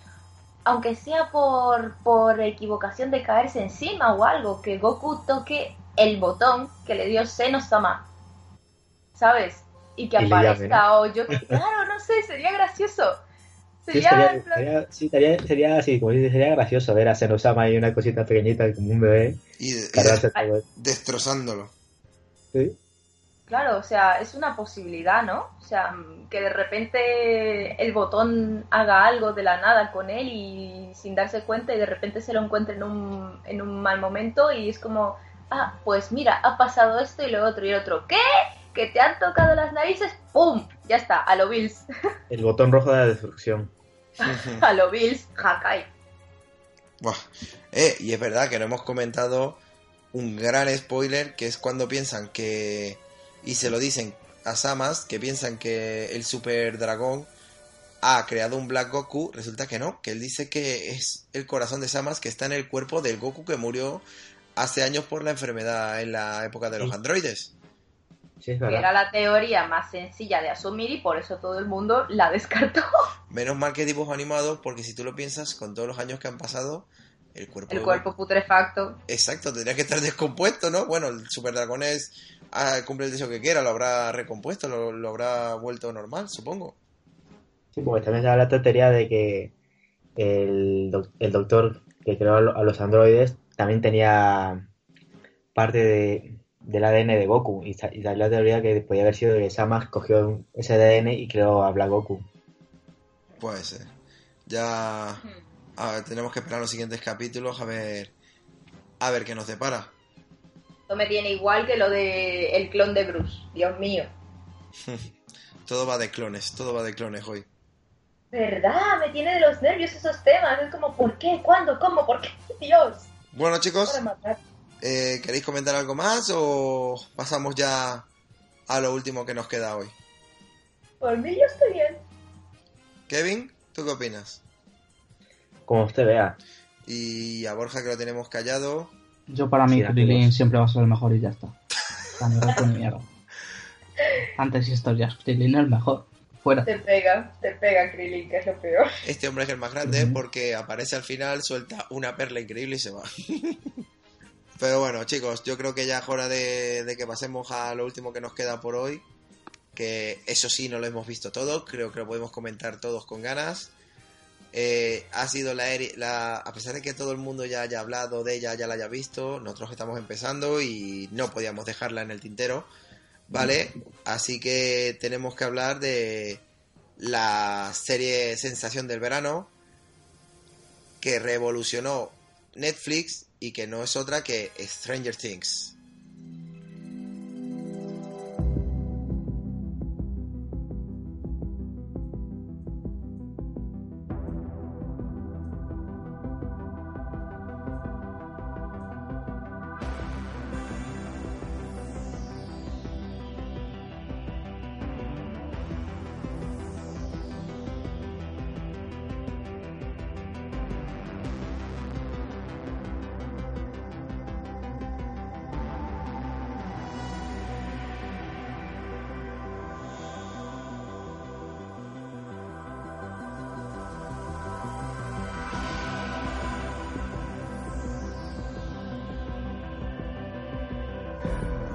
aunque sea por, por equivocación de caerse encima o algo, que Goku toque el botón que le dio Seno-sama, ¿sabes? Y que Y aparezca o yo, claro, no sé, sería gracioso. Sí, Sería, estaría, plan- sí, estaría- sería así, como dices, sería gracioso ver a Senosama ahí una cosita pequeñita como un bebé Y, todo. destrozándolo. Sí. Claro, o sea, es una posibilidad, ¿no? O sea, que de repente el botón haga algo de la nada con él y sin darse cuenta y de repente se lo encuentre en un, en un mal momento y es como, ah, pues mira, ha pasado esto y lo otro y el otro, ¿qué? Que te han tocado las narices, ¡pum! Ya está, a lo Bills, El botón rojo de la destrucción. a lo Bills, Hakai. Buah. Eh, y es verdad que no hemos comentado un gran spoiler que es cuando piensan que y se lo dicen a Samas que piensan que el Super Dragón ha creado un Black Goku, resulta que no, que él dice que es el corazón de Samas que está en el cuerpo del Goku que murió hace años por la enfermedad en la época de los Sí. androides. Sí, es Que verdad. era la teoría más sencilla de asumir y por eso todo el mundo la descartó. Menos mal que dibujo animado, porque si tú lo piensas, con todos los años que han pasado, el cuerpo El cuerpo putrefacto. Exacto, tendría que estar descompuesto, ¿no? Bueno, el Super Dragón es, ah, cumple el deseo que quiera, lo habrá recompuesto, lo, lo habrá vuelto normal, supongo. Sí, porque también se habla la tontería de que el, doc- el doctor que creó a los androides también tenía parte de- del ADN de Goku. Y, y salió la teoría que podía haber sido que Samas cogió ese ADN y creó a Black Goku. Puede ser. Ya a ver, tenemos que esperar los siguientes capítulos a ver a ver qué nos depara. Esto me tiene igual que lo de el clon de Bruce. Dios mío. Todo va de clones, todo va de clones hoy. ¿Verdad? Me tiene de los nervios esos temas. Es como, ¿por qué? ¿Cuándo? ¿Cómo? ¿Por qué? Dios. Bueno chicos, Para matar. Eh, ¿queréis comentar algo más o pasamos ya a lo último que nos queda hoy? Por mí yo estoy bien. Kevin, ¿tú qué opinas? Como usted vea. Y a Borja que lo tenemos callado. Yo para mí Krillin siempre va a ser el mejor y ya está. Mierda. Antes y historias, Krillin es el mejor. Fuera. Te pega, te pega Krillin, que es lo peor. Este hombre es el más grande porque aparece al final, suelta una perla increíble y se va. Pero bueno, chicos, yo creo que ya es hora de, que pasemos a lo último que nos queda por hoy. Que eso sí, no lo hemos visto todo, creo que lo podemos comentar todos con ganas. Eh, ha sido la, la. A pesar de que todo el mundo ya haya hablado de ella, ya la haya visto, nosotros estamos empezando y no podíamos dejarla en el tintero. ¿Vale? Así que tenemos que hablar de la serie Sensación del Verano, que revolucionó Netflix y que no es otra que Stranger Things.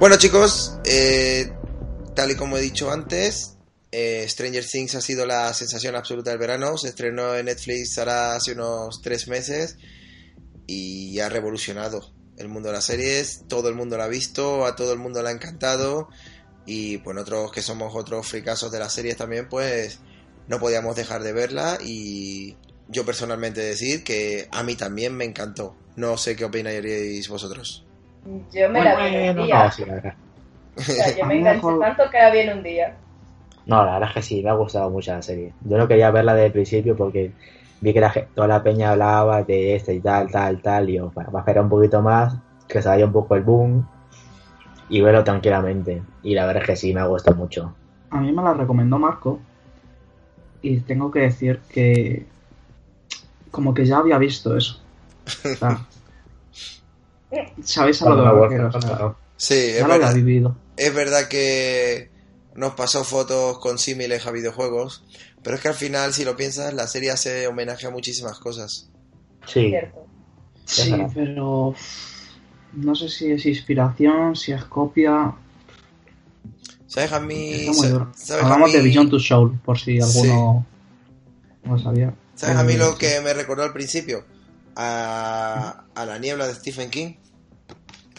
Bueno chicos, eh, tal y como he dicho antes, eh, Stranger Things ha sido la sensación absoluta del verano. Se estrenó en Netflix ahora hace unos tres meses y ha revolucionado el mundo de las series. Todo el mundo la ha visto, a todo el mundo le ha encantado. Y pues nosotros que somos otros fricasos de las series también, pues no podíamos dejar de verla. Y yo personalmente decir que a mí también me encantó. No sé qué opinaríais vosotros. Yo me la vi en un día. no, sí, la verdad. O sea, yo me enganché mejor- tanto que la vi en un día. No, la verdad es que sí, me ha gustado mucho la serie. Yo no quería verla desde el principio porque vi que la, toda la peña hablaba de este y tal, tal, tal, y yo, "Bueno, va a esperar un poquito más, que se vaya un poco el boom y verlo tranquilamente. Y la verdad es que sí, me ha gustado mucho. A mí me la recomendó Marco y tengo que decir que como que ya había visto eso. O sea, ¿Sabéis a lo O sea, claro. Sí, es lo verdad. vivido. Es verdad que nos pasó fotos con símiles a videojuegos, pero es que al final, si lo piensas, la serie hace homenaje a muchísimas cosas. Sí, Cierto. Sí, pero no sé si es inspiración, si es copia. ¿Sabes a mí? Está muy duro. ¿Sabes a Hablamos de mí- Beyond Two Soul, por si alguno no sabía. ¿Sabes a mí Eh, lo que me recordó al principio? A, a la niebla de Stephen King.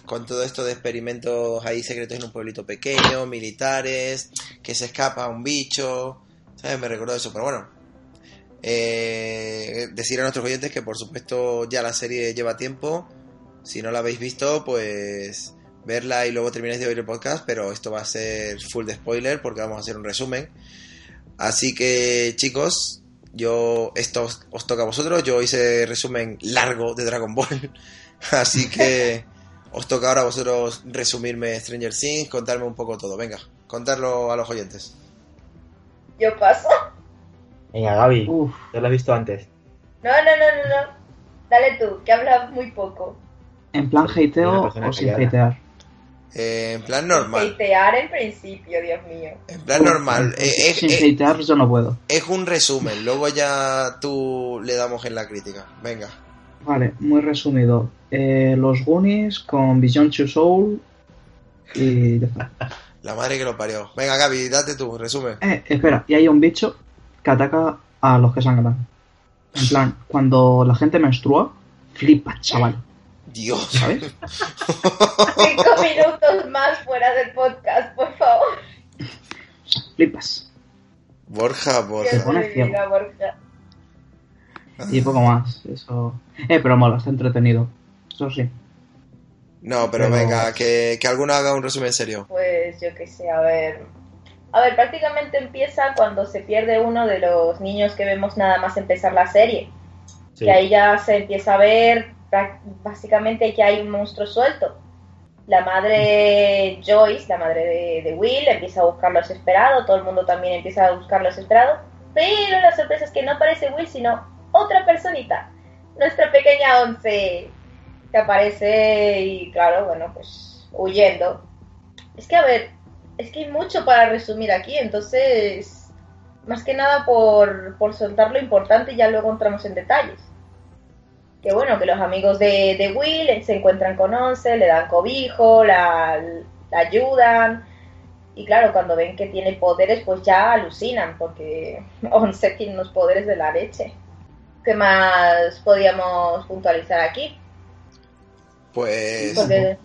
Con todo esto de experimentos ahí secretos en un pueblito pequeño, militares, que se escapa un bicho. ¿Sabes? Me recordó eso, pero bueno. Eh, decir a nuestros oyentes que por supuesto ya la serie lleva tiempo. Si no la habéis visto, pues verla y luego termináis de oír el podcast, pero esto va a ser full de spoiler porque vamos a hacer un resumen. Así que chicos, yo esto os toca a vosotros. Yo hice resumen largo de Dragon Ball. Así que os toca ahora a vosotros resumirme Stranger Things, contarme un poco todo. Venga, contarlo a los oyentes. Yo paso. Venga, Gaby, Uf, ¿te lo has visto antes? No, no, no, no, no. Dale tú, que hablas muy poco. ¿en plan hateo o sin callada. hatear? Eh, en plan normal. Hatear en principio, Dios mío. En plan normal. Eh, es, sin es- hatear yo no puedo. es un resumen. Luego ya tú le damos en la crítica. Venga. Vale, muy resumido. Eh, los Goonies con Beyond Two Soul y ya está. La madre que lo parió. Venga, Gaby, date tú, resumen. Eh, espera, y hay un bicho que ataca a los que sangran. En plan, cuando la gente menstrua, flipa, chaval, Dios. ¿sabes? Cinco minutos más fuera del podcast, por favor. Flipas. Borja, Borja. pone ciego. Borja. Y poco más, eso. Eh, pero mola, está entretenido. Eso sí. No, pero, Pero- venga, que, que alguno haga un resumen serio. Pues yo qué sé, a ver. A ver, prácticamente empieza cuando se pierde uno de los niños que vemos nada más empezar la serie. Sí. Que ahí ya se empieza a ver básicamente que hay un monstruo suelto. La madre Joyce, la madre de, de Will, empieza a buscarlo desesperado, todo el mundo también empieza a buscarlo desesperado, pero la sorpresa es que no aparece Will, sino otra personita, nuestra pequeña Once, que aparece y claro, bueno, pues huyendo. Es que a ver, es que hay mucho para resumir aquí, entonces, más que nada por, por soltar lo importante y ya luego entramos en detalles. Que bueno, que los amigos de, de Will se encuentran con Once, le dan cobijo, la, la ayudan. Y claro, cuando ven que tiene poderes, pues ya alucinan, porque Once tiene unos poderes de la leche. ¿Qué más podíamos puntualizar aquí? Pues Porque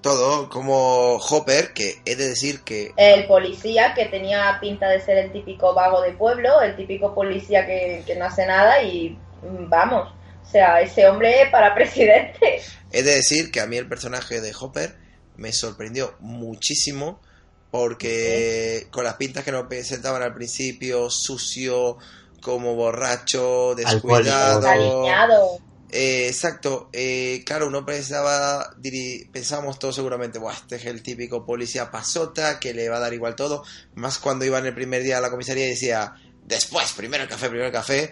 todo, como Hopper, que he de decir que el policía, que tenía pinta de ser el típico vago de pueblo, el típico policía que, que no hace nada y mm, vamos, o sea, ese hombre para presidente. he de decir que a mí el personaje de Hopper me sorprendió muchísimo porque con las pintas que nos presentaban al principio, sucio, como borracho, descuidado, Alineado. Eh, exacto, eh, claro, uno pensaba, diri- pensábamos todos seguramente, Buah, este es el típico policía pasota que le va a dar igual todo, más cuando iba en el primer día a la comisaría y decía, después, primero el café, primero el café,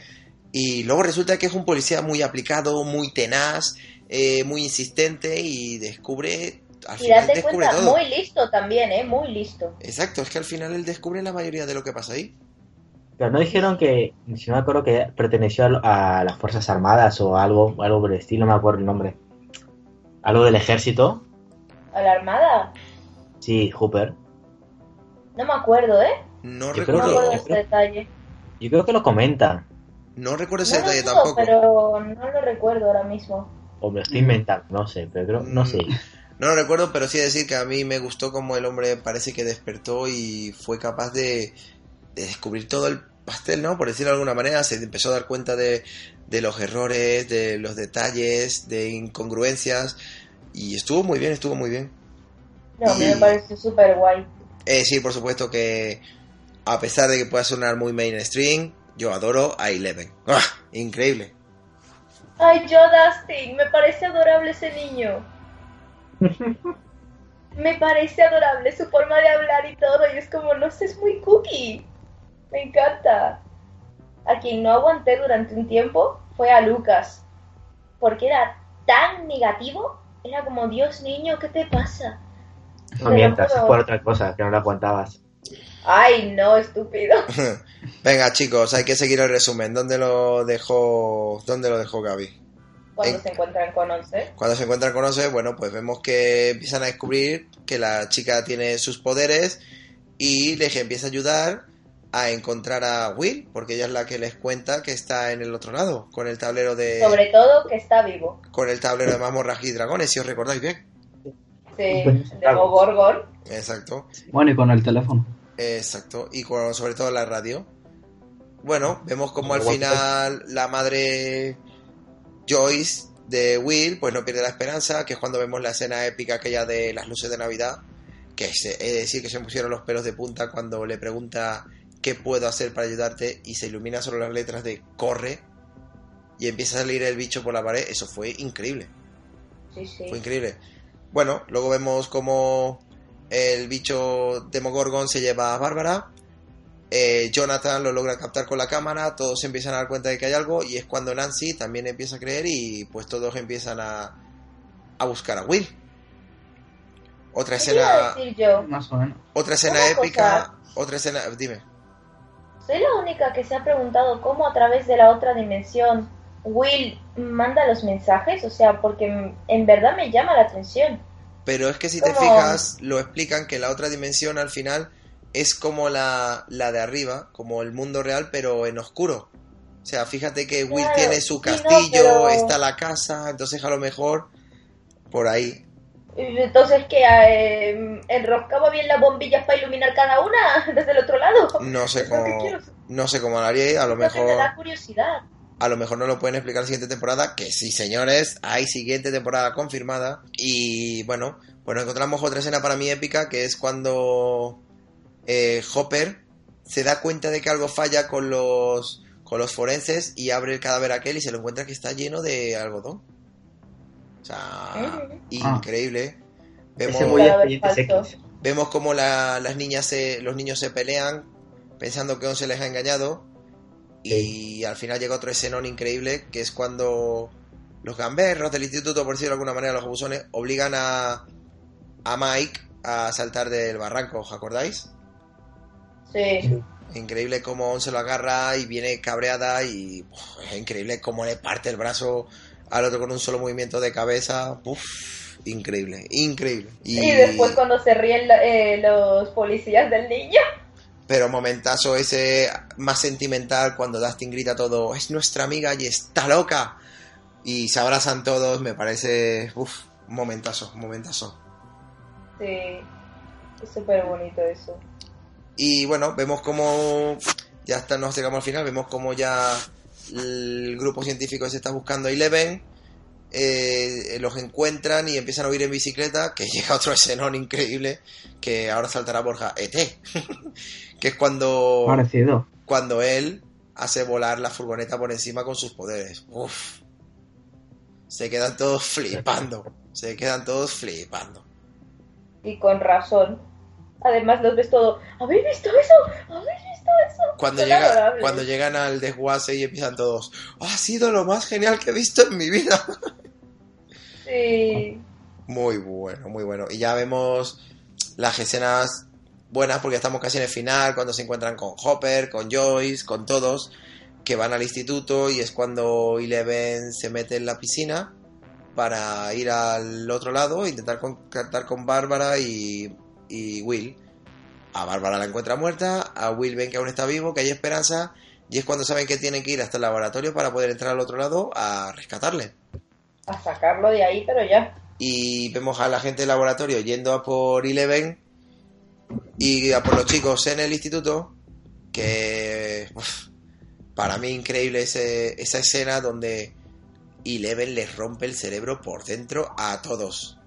y luego resulta que es un policía muy aplicado, muy tenaz, eh, muy insistente y descubre, al Y final date descubre cuenta, todo. muy listo también, ¿eh? Muy listo. Exacto, es que al final él descubre la mayoría de lo que pasa ahí. Pero no dijeron que, si no me acuerdo, que perteneció a, lo- a las Fuerzas Armadas o algo, algo por el estilo, no me acuerdo el nombre. Algo del ejército. A la armada. Sí, Hooper. No me acuerdo, ¿eh? No Yo No me creo recuerdo, yo ese creo- detalle. Yo creo que lo comenta. no recuerdo ese No detalle dudo, tampoco. pero no lo recuerdo ahora mismo. O me lo estoy inventando, no sé, pero creo- no sé. No lo recuerdo, pero sí decir que a mí me gustó como el hombre parece que despertó y fue capaz de, de descubrir todo el pastel, ¿no? Por decirlo de alguna manera, se empezó a dar cuenta de, de los errores, de los detalles, de incongruencias y estuvo muy bien, estuvo muy bien. No, a mí Y- me pareció súper guay. Eh, sí, por supuesto que a pesar de que pueda sonar muy mainstream, yo adoro a Eleven. ¡Ah! Increíble. Ay, yo, Dustin, me parece adorable ese niño. me parece adorable su forma de hablar y todo, y es como, no sé, es muy cookie. Me encanta. A quien no aguanté durante un tiempo fue a Lucas, porque era tan negativo, era como, Dios niño, ¿qué te pasa? No mientas, es por otra cosa, que no la aguantabas. Ay, no, estúpido. Venga, chicos, hay que seguir el resumen. ¿Dónde lo dejó, dónde lo dejó Gaby? Cuando En- se encuentran con Once. Cuando se encuentran con Ose, bueno, pues vemos que empiezan a descubrir que la chica tiene sus poderes y les empieza a ayudar a encontrar a Will, porque ella es la que les cuenta que está en el otro lado, con el tablero de Sobre todo que está vivo. con el tablero de mazmorras y dragones, si os recordáis bien. Sí, de Gorgon. Exacto. Bueno, y con el teléfono. Exacto, y con, sobre todo la radio. Bueno, vemos como al final la madre Joyce de Will, pues no pierde la esperanza, que es cuando vemos la escena épica aquella de las luces de Navidad, que es, es decir, que se pusieron los pelos de punta cuando le pregunta qué puedo hacer para ayudarte y se ilumina solo las letras de corre y empieza a salir el bicho por la pared, eso fue increíble. Sí, sí. Fue increíble. Bueno, luego vemos como el bicho Demogorgon se lleva a Bárbara. eh, Jonathan lo logra captar con la cámara. Todos se empiezan a dar cuenta de que hay algo. Y es cuando Nancy también empieza a creer. Y pues todos empiezan a, a buscar a Will. Otra ¿Qué te iba a escena. decir yo? Más o menos. Otra escena Una épica. Otra escena. Dime. Soy la única que se ha preguntado cómo a través de la otra dimensión Will manda los mensajes, o sea, porque en verdad me llama la atención. Pero es que si te fijas, lo explican que la otra dimensión al final es como la, la de arriba, como el mundo real, pero en oscuro. O sea, fíjate que Will Claro, tiene su sí, no, castillo, pero- está la casa, entonces a lo mejor por ahí. Entonces, que eh, enroscaba bien las bombillas para iluminar cada una desde el otro lado. No sé cómo, no sé cómo lo haría, a lo Entonces mejor, me da curiosidad. a lo mejor no lo pueden explicar la siguiente temporada, que sí, señores, hay siguiente temporada confirmada. Y bueno, pues nos encontramos otra escena para mí épica, que es cuando eh, Hopper se da cuenta de que algo falla con los con los forenses y abre el cadáver aquel y se lo encuentra que está lleno de algodón. O sea, Mm. increíble. Vemos, Ese. X. vemos como la- las niñas se, los niños se pelean pensando que se les ha engañado y al final llega otro escenón increíble que es cuando los gamberros del instituto, por decirlo de alguna manera, los abusones, obligan a, a Mike a saltar del barranco, ¿os acordáis? Sí. Increíble cómo se lo agarra y viene cabreada y uf, es increíble cómo le parte el brazo al otro con un solo movimiento de cabeza. Uf, increíble, increíble. Y después cuando se ríen eh, los policías del niño. Pero momentazo ese más sentimental cuando Dustin grita todo, es nuestra amiga y está loca. Y se abrazan todos, me parece, uff, momentazo, momentazo. Sí. Es súper bonito eso. Y bueno, vemos como ya está, nos llegamos al final, vemos como ya el grupo científico se está buscando a Eleven, eh, los encuentran y empiezan a huir en bicicleta, que llega otro escenón increíble, que ahora saltará Borja, ET, que es cuando, Parecido. cuando él hace volar la furgoneta por encima con sus poderes. Uf. Se quedan todos flipando, se quedan todos flipando. Y con razón. Además los ves todo. ¿Habéis visto eso? ¿Habéis visto eso? Cuando, llega, cuando llegan al desguace y empiezan todos, ha sido lo más genial que he visto en mi vida. Sí. Muy bueno, muy bueno. Y ya vemos las escenas buenas porque estamos casi en el final, cuando se encuentran con Hopper, con Joyce, con todos, que van al instituto y es cuando Eleven se mete en la piscina para ir al otro lado, intentar contactar con Bárbara y y Will. A Bárbara la encuentra muerta, a Will ven que aún está vivo, que hay esperanza, y es cuando saben que tienen que ir hasta el laboratorio para poder entrar al otro lado a rescatarle. A sacarlo de ahí, pero ya. Y vemos a la gente del laboratorio yendo a por Eleven y a por los chicos en el instituto, que uf, para mí increíble ese- esa escena donde Eleven les rompe el cerebro por dentro a todos.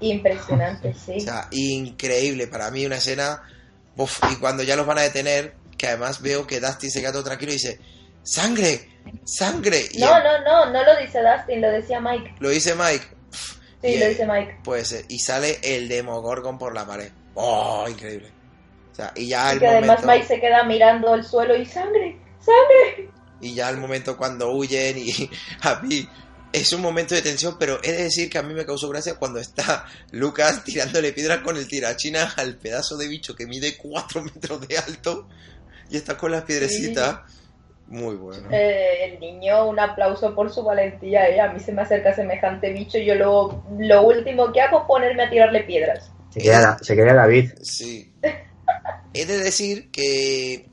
Impresionante, sí. O sea, increíble. Para mí una escena... uf, y cuando ya los van a detener, que además veo que Dustin se queda todo tranquilo y dice, ¡Sangre! ¡Sangre! Y No, no, no, no lo dice Dustin, lo decía Mike. lo dice Mike. Sí, Y- lo dice Mike. Pues, y sale el Demogorgon por la pared. ¡Oh, increíble! O sea, y ya Y el que además momento... Mike se queda mirando el suelo y sangre, sangre. Y ya el momento cuando huyen y a mí es un momento de tensión, pero he de decir que a mí me causó gracia cuando está Lucas tirándole piedras con el tirachina al pedazo de bicho que mide 4 metros de alto y está con las piedrecitas. Muy bueno. Eh, el niño, un aplauso por su valentía. eh. A mí se me acerca semejante bicho. Yo lo, lo último que hago es ponerme a tirarle piedras. Se quería, se quería David. Sí. He de decir que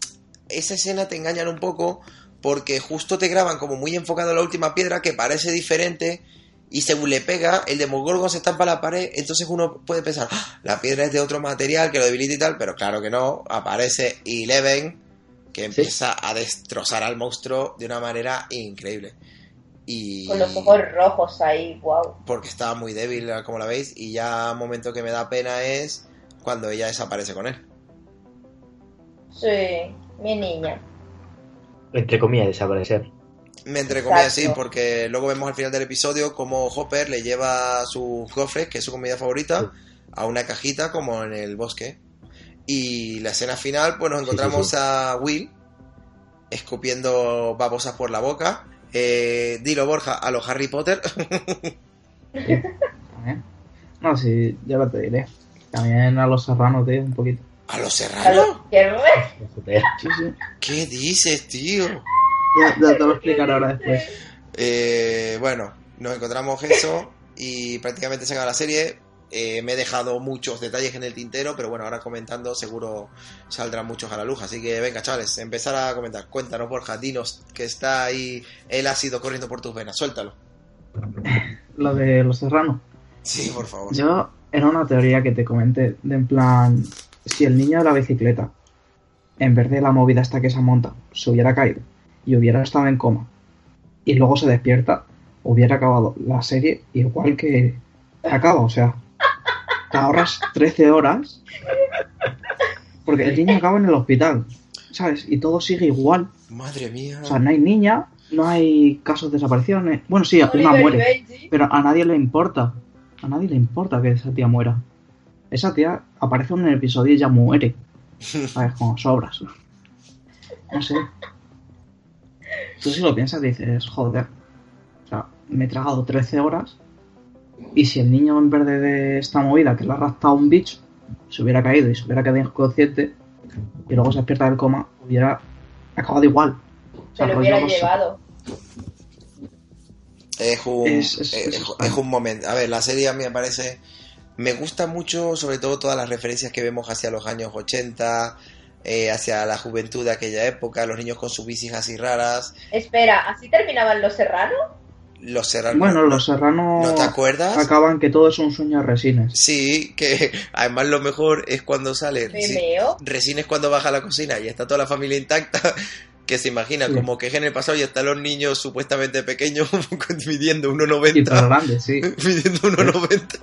esa escena te engañan un poco porque justo te graban como muy enfocado en la última piedra que parece diferente y según le pega, el Demogorgon se estampa a la pared, entonces uno puede pensar, "Ah, la piedra es de otro material que lo debilita y tal, pero claro que no, aparece Eleven que empieza a destrozar al monstruo de una manera increíble. Y Con los ojos rojos ahí, wow. porque estaba muy débil, como la veis, y ya un momento que me da pena es cuando ella desaparece con él. Sí, mi niña. Entre comillas, desaparecer. Me entre comillas, sí, porque luego vemos al final del episodio como Hopper le lleva sus gofres, que es su comida favorita, a una cajita como en el bosque. Y la escena final, pues nos encontramos sí, sí. a Will escupiendo babosas por la boca. Eh, dilo, Borja, a los Harry Potter. No, sí, ya lo te diré. También a los serranos, tío, un poquito. ¿A los A Serrano? lo que re- Joder. Sí, sí. ¿Qué dices, tío? Ya, ya te lo explicaré ahora después. Eh, bueno, nos encontramos eso y prácticamente se acaba la serie. Eh, me he dejado muchos detalles en el tintero, pero bueno, ahora comentando seguro saldrán muchos a la luz. Así que venga, chavales, empezar a comentar. Cuéntanos, Borja, dinos que está ahí el ácido corriendo por tus venas. Suéltalo. Lo de los serranos. Sí, por favor. Yo era una teoría que te comenté, de en plan, si el niño de la bicicleta, en vez de la movida hasta que se monta, se hubiera caído y hubiera estado en coma y luego se despierta, hubiera acabado la serie igual que acaba, o sea, te ahorras 13 horas porque el niño acaba en el hospital, ¿sabes? Y todo sigue igual, Madre mía. o sea, no hay niña, no hay casos de desapariciones, bueno, sí, una muere. Pero a nadie le importa. A nadie le importa que esa tía muera. Esa tía aparece en un episodio y ya muere. ¿Sabes? Como sobras. No sé. Tú si lo piensas dices, joder. O sea, me he tragado 13 horas. Y si el niño en vez de esta movida que le ha raptado un bicho, se hubiera caído y se hubiera quedado inconsciente, y luego se despierta del coma, hubiera acabado igual. O Se lo hubiera llevado. Es un, Es- es- es- es es extraño. un momento. A ver, la serie a mí me parece. Me gusta mucho, sobre todo, todas las referencias que vemos hacia los años 80, eh, hacia la juventud de aquella época, los niños con sus bicis así raras, Espera, ¿así terminaban los serranos? los serranos. Bueno, los serranos ¿No te acuerdas? acaban que todo es un sueño de resines. Sí, que además lo mejor es cuando sale. Meo. Resines cuando baja a la cocina y está toda la familia intacta. Que se imagina Sí. como que es en el pasado y están los niños supuestamente pequeños midiendo Y 1,90. tan grande, sí. Midiendo 1,90.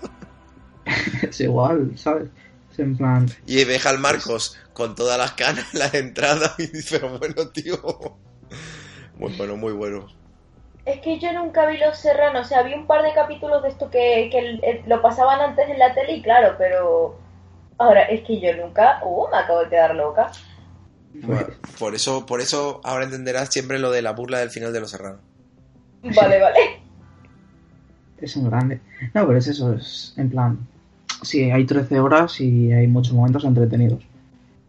Es igual, ¿sabes? Es en plan. Y ves al Marcos con todas las canas en las entradas y dice, pero bueno, tío. Muy bueno, muy bueno. Es que yo nunca vi Los Serranos, o sea, vi un par de capítulos de esto que, que lo pasaban antes en la tele y claro, pero ahora es que yo nunca, uh, me acabo de quedar loca. Bueno, por eso, por eso ahora entenderás siempre lo de la burla del final de Los Serranos. Vale, vale. Es un grande. No, pero es eso, es en plan. Sí, hay 13 horas y hay muchos momentos entretenidos.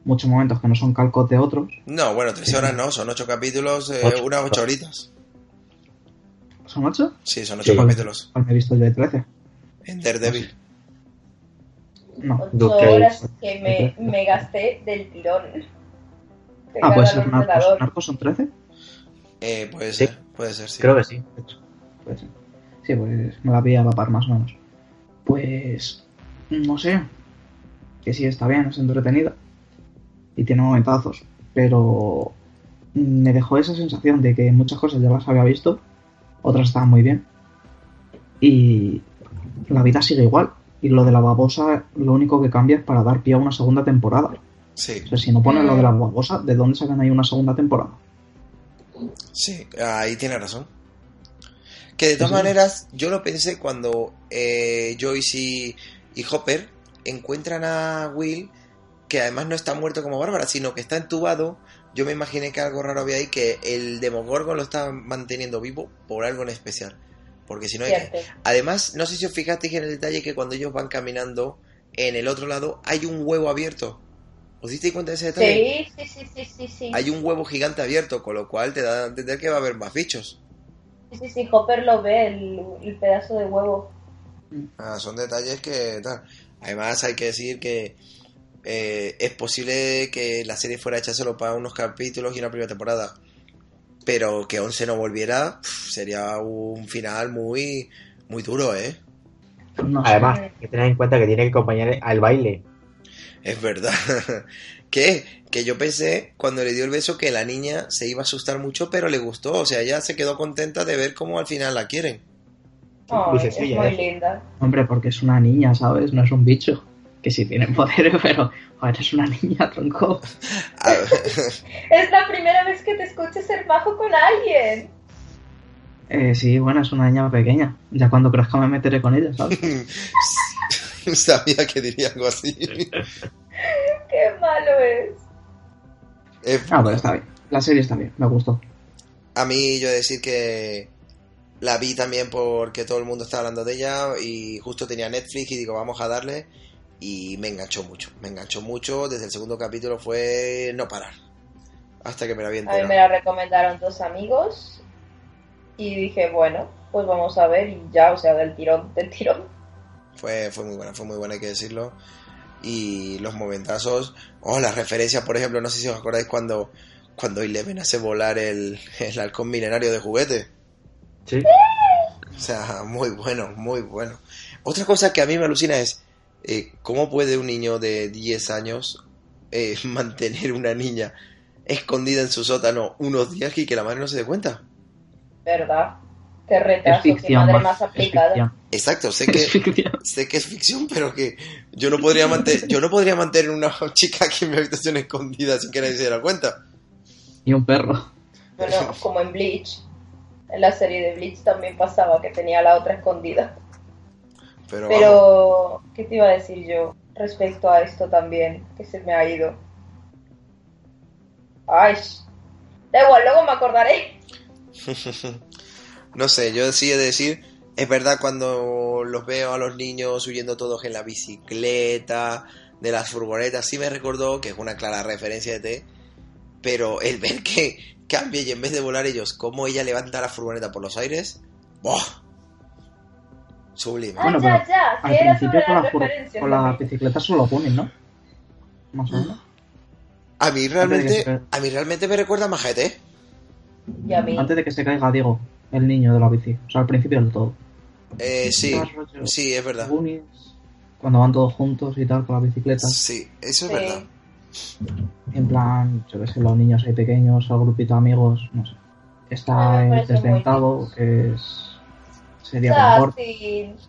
Muchos momentos que no son calcos de otros. No, bueno, tres horas no, son ocho capítulos, eh, Ocho. unas ocho horitas. ¿Son 8? Sí, son ocho Sí. capítulos. Pues me he visto yo de 13. En Daredevil. No. Ocho Duke Cage. horas que me, me gasté del tirón. Ah, Pegada puede ser Narcos. ordenador. ¿Narcos son 13? Eh, puede Sí. ser, puede ser, sí. Creo que sí. de hecho. Puede ser. Sí, pues me la pilla a la par más o menos. Pues. No sé. Que sí, está bien, es entretenida. Y tiene momentazos. Pero. Me dejó esa sensación de que muchas cosas ya las había visto. Otras estaban muy bien. Y. La vida sigue igual. Y lo de la babosa, lo único que cambia es para dar pie a una segunda temporada. Sí, O sea, si no ponen lo de la babosa, ¿de dónde sacan ahí una segunda temporada? sí, ahí tiene razón. Que de todas Sí, sí. maneras, yo lo pensé cuando eh, Joyce y, y Hopper encuentran a Will, que además no está muerto como Bárbara, sino que está entubado. Yo me imaginé que algo raro había ahí, que el Demogorgon lo estaba manteniendo vivo por algo en especial. Porque si no hay que... Además, no sé si os fijasteis en el detalle que cuando ellos van caminando, en el otro lado hay un huevo abierto. ¿Os disteis cuenta de ese detalle? Sí, sí, sí, sí, sí, sí. Hay un huevo gigante abierto, con lo cual te da a entender que va a haber más bichos. Sí, sí, sí, Hopper lo ve, el, el pedazo de huevo. Ah, son detalles que tal. Además, hay que decir que eh, es posible que la serie fuera hecha solo para unos capítulos y una primera temporada. Pero que Once no volviera sería un final muy, muy duro, ¿eh? Además, hay que tener en cuenta que tiene que acompañar al baile. Es verdad. ¿Qué? Que yo pensé cuando le dio el beso que la niña se iba a asustar mucho, pero le gustó. O sea, ella se quedó contenta de ver cómo al final la quieren. Ay, es muy ¿eh? linda. Hombre, porque es una niña, ¿sabes? No es un bicho. Que sí tiene poderes, pero joder, es una niña, tronco. A- Es la primera vez que te escucho ser bajo con alguien. Eh, sí, bueno, es una niña pequeña. Ya cuando crezca me meteré con ella, ¿sabes? Sabía que diría algo así. Qué malo es. Es- Ah, pues está bien. La serie está bien, me gustó. A mí yo decir que la vi también porque todo el mundo estaba hablando de ella y justo tenía Netflix y digo, vamos a darle y me enganchó mucho, me enganchó mucho, desde el segundo capítulo fue no parar, hasta que me la vi A mí me la recomendaron dos amigos y dije, bueno, pues vamos a ver y ya, o sea, del tirón, del tirón. Fue, fue muy buena, fue muy buena, hay que decirlo. Y los momentazos, oh, las referencias, por ejemplo, no sé si os acordáis cuando, cuando Eleven hace volar el, el halcón milenario de juguete. Sí. O sea, muy bueno, muy bueno. Otra cosa que a mí me alucina es eh, cómo puede un niño de 10 años eh, mantener una niña escondida en su sótano unos días y que la madre no se dé cuenta. ¿Verdad? Qué Es retraso, qué ficción, madre más. Es aplicada. Exacto, sé Es que ficción. sé que es ficción, pero que yo no podría mantener yo no podría mantener una chica aquí en mi habitación escondida sin que nadie se diera cuenta. Y un perro. Bueno, como en Bleach. En la serie de Bleach también pasaba que tenía la otra escondida. Pero, ¿qué te iba a decir yo respecto a esto también? Que se me ha ido. Ay, da igual, luego me acordaré. no sé, yo decía decir, es verdad cuando los veo a los niños huyendo todos en la bicicleta, de las furgonetas, sí me recordó que es una clara referencia de pero el ver que cambia y en vez de volar ellos, cómo ella levanta la furgoneta por los aires, ¡buah! Sublime. Bueno, pero ya, Al principio con las la, con la también. bicicleta solo ponen, ¿no? Más o menos. A mí realmente, se- a mí realmente me recuerda a E ET. Y a mí. Antes de que se caiga Diego, el niño de la bici. O sea, al principio del todo. Eh, sí, sí, es verdad. Goonies, cuando van todos juntos y tal con la bicicleta. Sí, eso es Sí. verdad. En plan, yo qué sé, los niños ahí pequeños, el grupito de amigos, no sé. Ah, Está el muy desdentado, que es. Sería mejor,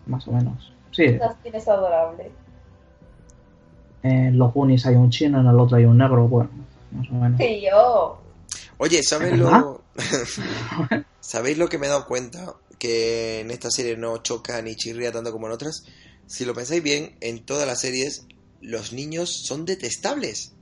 más o menos. Sí, Justin es adorable. en los Goonies hay un chino, en el otro hay un negro, bueno, más o menos. Sí, yo. Oye, ¿sabéis ¿Es lo... ¿Sabéis lo que me he dado cuenta? Que en esta serie no choca ni chirría tanto como en otras. Si lo pensáis bien, en todas las series los niños son detestables.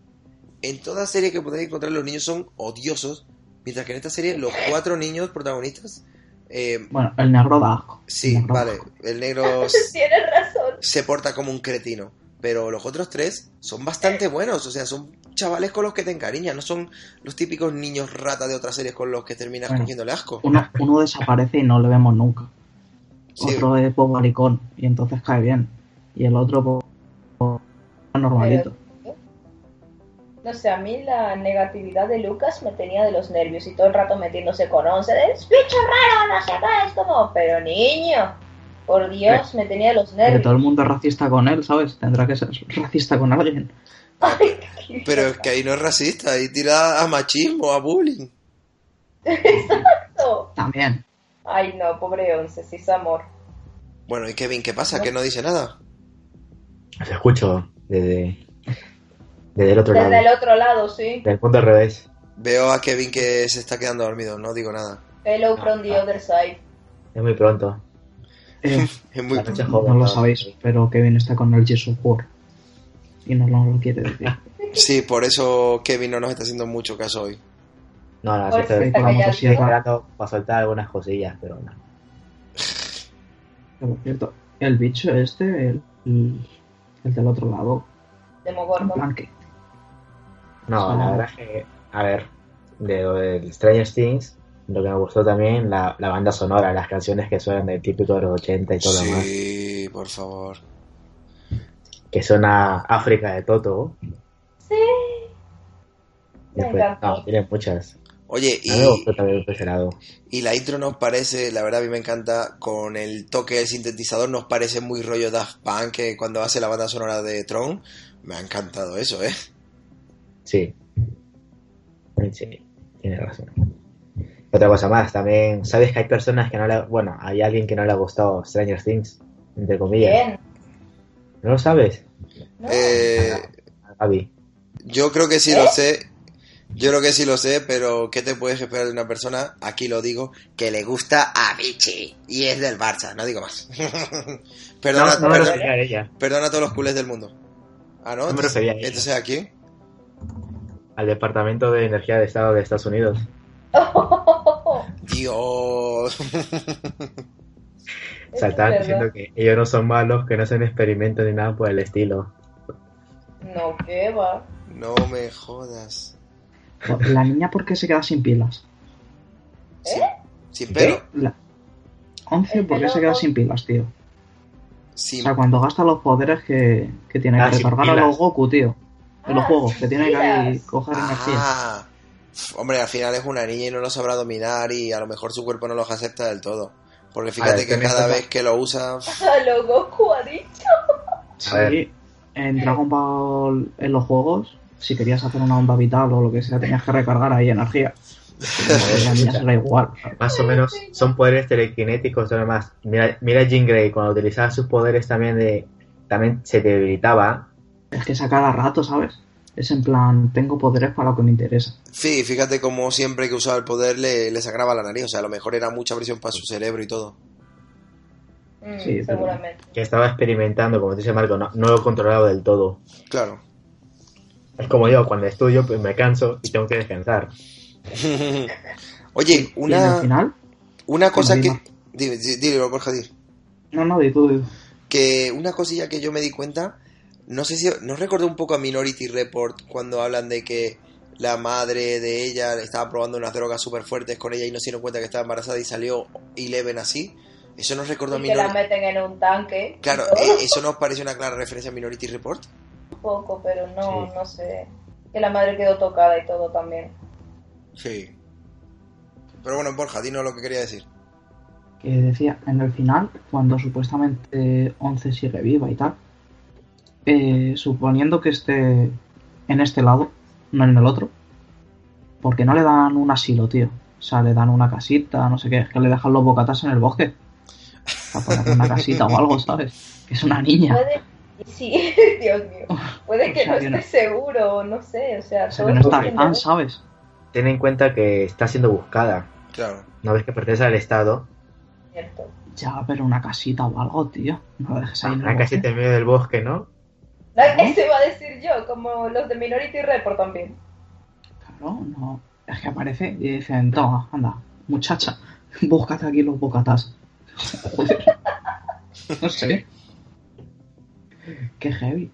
En toda serie que podéis encontrar los niños son odiosos. Mientras que en esta serie los cuatro niños protagonistas... eh, Bueno, el negro da asco. sí, El negro da vale, el negro Tienes razón. se porta como un cretino. Pero los otros tres son bastante buenos. O sea, son chavales con los que te encariñas. No son los típicos niños rata de otras series con los que terminas Bueno. cogiéndole asco. Uno, uno desaparece y no le vemos nunca. Sí. Otro es poco maricón y entonces cae bien. Y el otro, po- normalito. No sé, a mí la negatividad de Lucas me tenía de los nervios y todo el rato metiéndose con once. Es bicho raro, no sé qué, es como, pero niño, por Dios, me tenía de los Que nervios. todo el mundo es racista con él, ¿sabes? Tendrá que ser racista con alguien. Ay, qué Pero es que ahí no es racista, ahí tira a machismo, a bullying. Exacto. También. Ay, no, pobre once, sí es amor. Bueno, y Kevin, ¿qué pasa? ¿Que no dice nada? Os escucho desde, desde el otro Desde lado. el otro lado, sí. Del punto al revés. Veo a Kevin que se está quedando dormido, no digo nada. Hello from the other side. Es muy pronto. Eh, Es muy... Joven, no lo sabéis, pero Kevin está con el of War. Y no lo quiere decir. Sí, por eso Kevin no nos está haciendo mucho caso hoy. No, no, Pues sí, estoy, esperando para soltar algunas cosillas, pero no. Por cierto, el bicho este, el, el, el del otro lado, Demogorgon. No, Sí. la verdad es que, a ver, de lo del Stranger Things, lo que me gustó también, la, la banda sonora, las canciones que suenan del típico de los 80 y todo lo demás, Sí, por favor. que suena África de Toto. Sí. Me Después, no, tienen muchas. Oye, mí me y, la intro nos parece, la verdad a mí me encanta, con el toque del sintetizador nos parece muy rollo Daft Punk, que cuando hace la banda sonora de Tron, me ha encantado eso, ¿eh? Sí. Sí, tiene razón. Otra cosa más, también, ¿sabes que hay personas que no le... Bueno, hay alguien que no le ha gustado Stranger Things, entre comillas? Bien. ¿No lo sabes? ¿no? Eh, Gaby. yo creo que sí ¿Eh? lo sé, yo creo que sí lo sé, pero ¿qué te puedes esperar de una persona, aquí lo digo, que le gusta a Vichy y es del Barça, no digo más. perdona, no, no me perdona- refería a ella, perdona a todos los culés del mundo. Ah, ¿no? No me Entonces, a ella. entonces ¿a quién? al Departamento de Energía de Estado de Estados Unidos. Dios. O sea, estaban diciendo que ellos no son malos, que no hacen experimentos ni nada por el estilo. No, ¿qué va? No me jodas. La niña, ¿por qué se queda sin pilas? Sin, sin pelo. La... 11, El ¿por qué pelo se queda sin pilas, tío? Sin... O sea, cuando gasta los poderes que, que tiene Ah, que sin recargar a los Goku, tío. En los Ah, juegos, que tiene que coger energía. Ah, hombre, al final es una niña y no lo sabrá dominar y a lo mejor su cuerpo no los acepta del todo. Porque fíjate ver, que cada vez que lo usa... lo Goku ha dicho. Sí, en Dragon Ball, en los juegos, si querías hacer una onda vital o lo que sea, tenías que recargar ahí energía. A la niña se da igual. Más o menos son poderes telequinéticos, además. Mira, mira Jean Grey, cuando utilizaba sus poderes también de también se debilitaba. Es que es a cada rato, ¿sabes? Es en plan, tengo poderes para lo que me interesa. Sí, fíjate como siempre que usaba el poder le, le sangraba la nariz. O sea, a lo mejor era mucha presión para su cerebro y todo. Mm, Sí, seguramente. Que estaba experimentando, como dice Marco, no, no lo controlaba del todo. Claro. Es como yo, cuando estudio, pues me canso y tengo que descansar. Oye, Y una, final, una cosa que... Dime, di- dilo, Borja, no, no, di tú, di tú. que una cosilla que yo me di cuenta, no sé si nos recordó un poco a Minority Report cuando hablan de que la madre de ella estaba probando unas drogas súper fuertes con ella y no se dieron cuenta que estaba embarazada y salió Eleven así. Eso nos recordó a Y que la Minority meten en un tanque. Claro, y todo. eh, eso nos parece una clara referencia a Minority Report. Un poco, pero no, Sí. no sé. Que la madre quedó tocada y todo también. Sí. Pero bueno, Borja, dinos lo que quería decir. que decía, en el final, cuando supuestamente 11 sigue viva y tal, eh, suponiendo que esté en este lado, no en el otro, porque no le dan un asilo, tío. O sea, le dan una casita, no sé qué, es que le dejan los bocatas en el bosque. Para ponerle una casita o algo, ¿sabes? Que es una niña. Sí, Dios mío. Puede que O sea, no esté seguro, no sé, o sea, O sea, todo que no es está fan, ¿sabes? Ten en cuenta que está siendo buscada. Claro. No ves que pertenece al Estado. Cierto. Ya, pero una casita o algo, tío. No lo dejes ahí Una casita en medio del bosque, ¿no? No, Eso iba a decir yo, como los de Minority Report también. Claro, no. Es que aparece y dicen, toma, anda, muchacha, búscate aquí los bocatas. Joder. No sé. Qué heavy.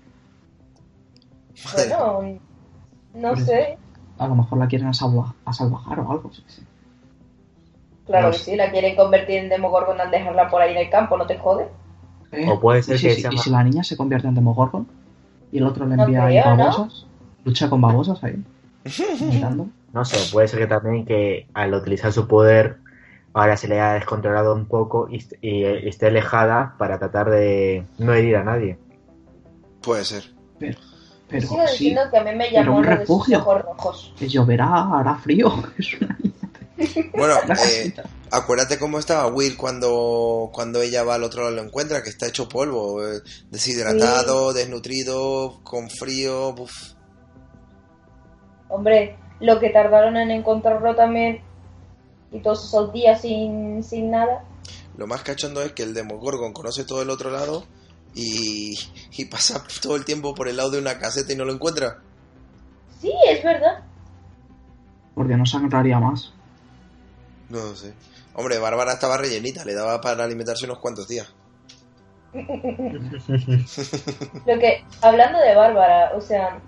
Bueno, no sé. A lo mejor la quieren a, salva- a salvajar o algo. sí, sí. Claro No que sé. sí, la quieren convertir en Demogorgon al dejarla por ahí en el campo, ¿no te jode? Eh, O puede ¿y ser si, que si- sea ¿Y si la niña se convierte en Demogorgon? Y el otro le No envía ahí ¿no? babosas. Lucha con babosas ahí. No sé, puede ser que también que al utilizar su poder ahora se le haya descontrolado un poco y, y, eh, esté alejada para tratar de no herir a nadie. Puede ser. Pero Sigo sí, diciendo que a mí me pero llamó un lo de sus refugio. ojos rojos. que lloverá, hará frío. Es una, Bueno, eh, acuérdate cómo estaba Will cuando, cuando ella va al otro lado y lo encuentra, que está hecho polvo, eh, deshidratado, desnutrido, con frío. uf. Hombre, lo que tardaron en encontrarlo también y todos esos días sin, sin nada. Lo más cachondo es que el Demogorgon conoce todo el otro lado y, y pasa todo el tiempo por el lado de una caseta y no lo encuentra. Sí, es verdad. Porque no sangraría más. No lo sé. Hombre, Bárbara estaba rellenita, le daba para alimentarse unos cuantos días. Lo que, hablando de Bárbara, o sea,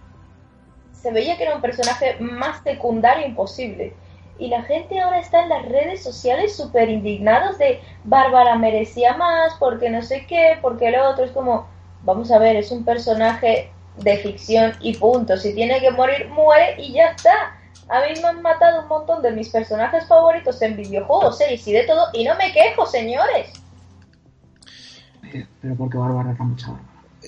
se veía que era un personaje más secundario imposible. Y la gente ahora está en las redes sociales súper indignados de Bárbara merecía más, porque no sé qué, porque lo otro. Es como, vamos a ver, es un personaje de ficción y punto. Si tiene que morir, muere y ya está. A mí me han matado un montón de mis personajes favoritos en videojuegos, series y de todo, y no me quejo, señores. Eh, Pero porque Bárbara era mucha.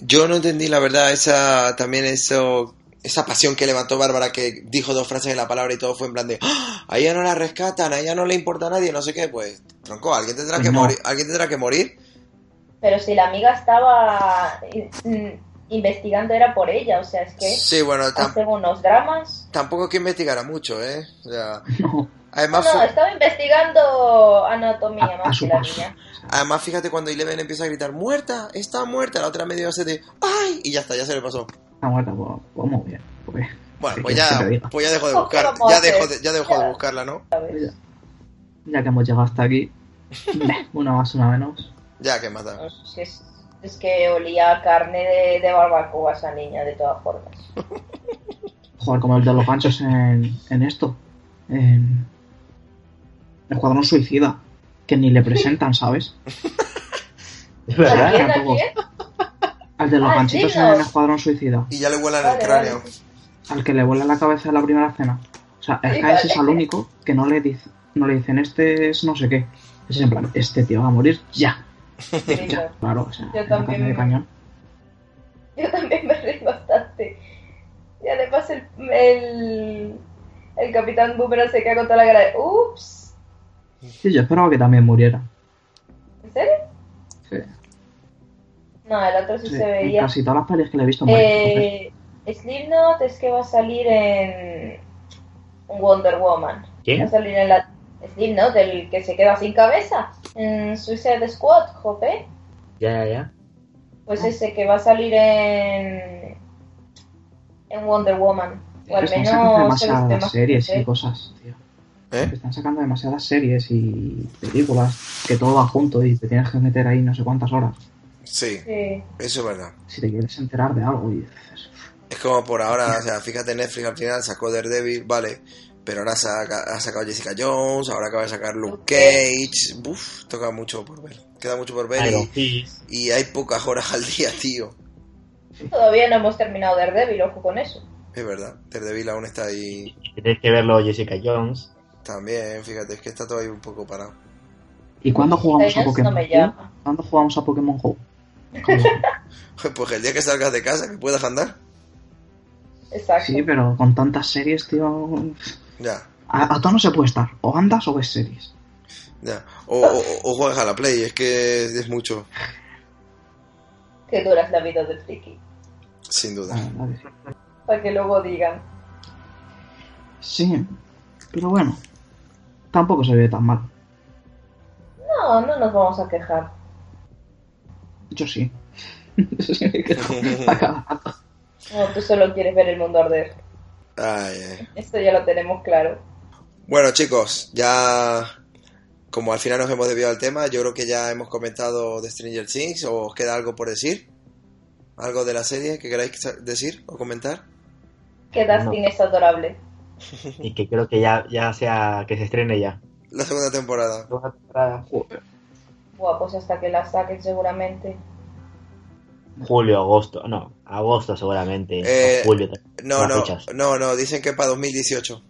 Yo no entendí la verdad esa también eso esa pasión que levantó Bárbara que dijo dos frases de la palabra y todo fue en plan de ¡Ah! a ella no la rescatan, a ella no le importa a nadie, no sé qué, pues tronco, alguien tendrá Pues que no. morir, alguien tendrá que morir. Pero si la amiga estaba mm, investigando era por ella, o sea, es que Sí, bueno, hacen unos dramas. tampoco hay que investigara mucho, ¿eh? O sea, No, además no, fue- estaba investigando anatomía a, a más su que la niña. además fíjate cuando Eleven empieza a gritar muerta, está muerta, la otra medio hace de ¡ay! y ya está, ya se le pasó. Está muerta, pues, pues muy bien. Pues, Bueno, ¿Qué pues quieres ya, que pues ya dejó de Pues, ¿qué buscar, vamos ya dejó de, ya dejó de buscarla, ¿no? ya, ya que hemos llegado hasta aquí, una más, una menos. Ya que mata. No sé si es, es que olía a carne de, de barbacoa esa niña, de todas formas. Joder, como el de los ganchos en, en esto. En Escuadrón Suicida. Que ni le presentan, ¿sabes? Es ¿A verdad. ¿A quién? Al de los Ah, ganchitos en los- Escuadrón Suicida. Y ya le vuelan Vale, el cráneo. vale. Al que le vuela la cabeza en la primera cena. O sea, es que ese es al único que no le, dice, no le dicen este es no sé qué. Es en plan, este tío va a morir ya. Sí, Ya, claro, o sea, Yo también. de cañón. Yo también me reí bastante. Y además el, el, el capitán Boomerang se queda con toda la cara de ups. Sí, yo esperaba que también muriera. ¿En serio? Sí, No, el otro sí, sí, se en veía. casi todas las pelis que le he visto Eh, Slipknot es que va a salir en Wonder Woman. Va a salir en la Slipknot, el que se queda sin cabeza. En Suicide Squad, jope. Ya, ya, ya. Pues ese que va a salir en en Wonder Woman. O al menos se series y cosas, tío. ¿Eh? Están sacando demasiadas series y películas que todo va junto y te tienes que meter ahí no sé cuántas horas. Sí, Sí. eso es verdad. Si te quieres enterar de algo y dices, Es como por ahora, o sea, fíjate, Netflix al final sacó Daredevil, vale, pero ahora saca- ha sacado Jessica Jones, ahora acaba de sacar Luke Cage, uff, toca mucho por ver, queda mucho por ver y, y hay pocas horas al día, tío. Todavía no hemos terminado Daredevil, ojo con eso. Es verdad, Daredevil aún está ahí Tienes que verlo Jessica Jones. También, fíjate, es que está todo ahí un poco parado. ¿y cuándo jugamos a Pokémon? no. ¿Cuándo jugamos a Pokémon Go? Pues el día que salgas de casa, que puedas andar, Exacto. Sí, pero con tantas series, tío. ya, A, a todo no se puede estar. O andas o ves series. ya. O, o, o juegas a la Play, es que es mucho, Que dura es la vida de Friki. sin duda. Para que luego digan. Sí, pero bueno. Tampoco se ve tan mal. No, no nos vamos a quejar. Yo sí. No, tú solo quieres ver el mundo arder. Ay, ay. Esto ya lo tenemos claro. Bueno, chicos, ya como al final nos hemos desviado del tema, yo creo que ya hemos comentado de Stranger Things. ¿O os queda algo por decir? ¿Algo de la serie que queráis decir o comentar? Que Dustin es adorable. Y que creo que ya, ya sea que se estrene ya. La segunda temporada. Segunda temporada. Buah, pues hasta que la saquen seguramente. julio, agosto. No, agosto seguramente. Eh, julio. No, no, fechas. no, no, dicen que para 2018.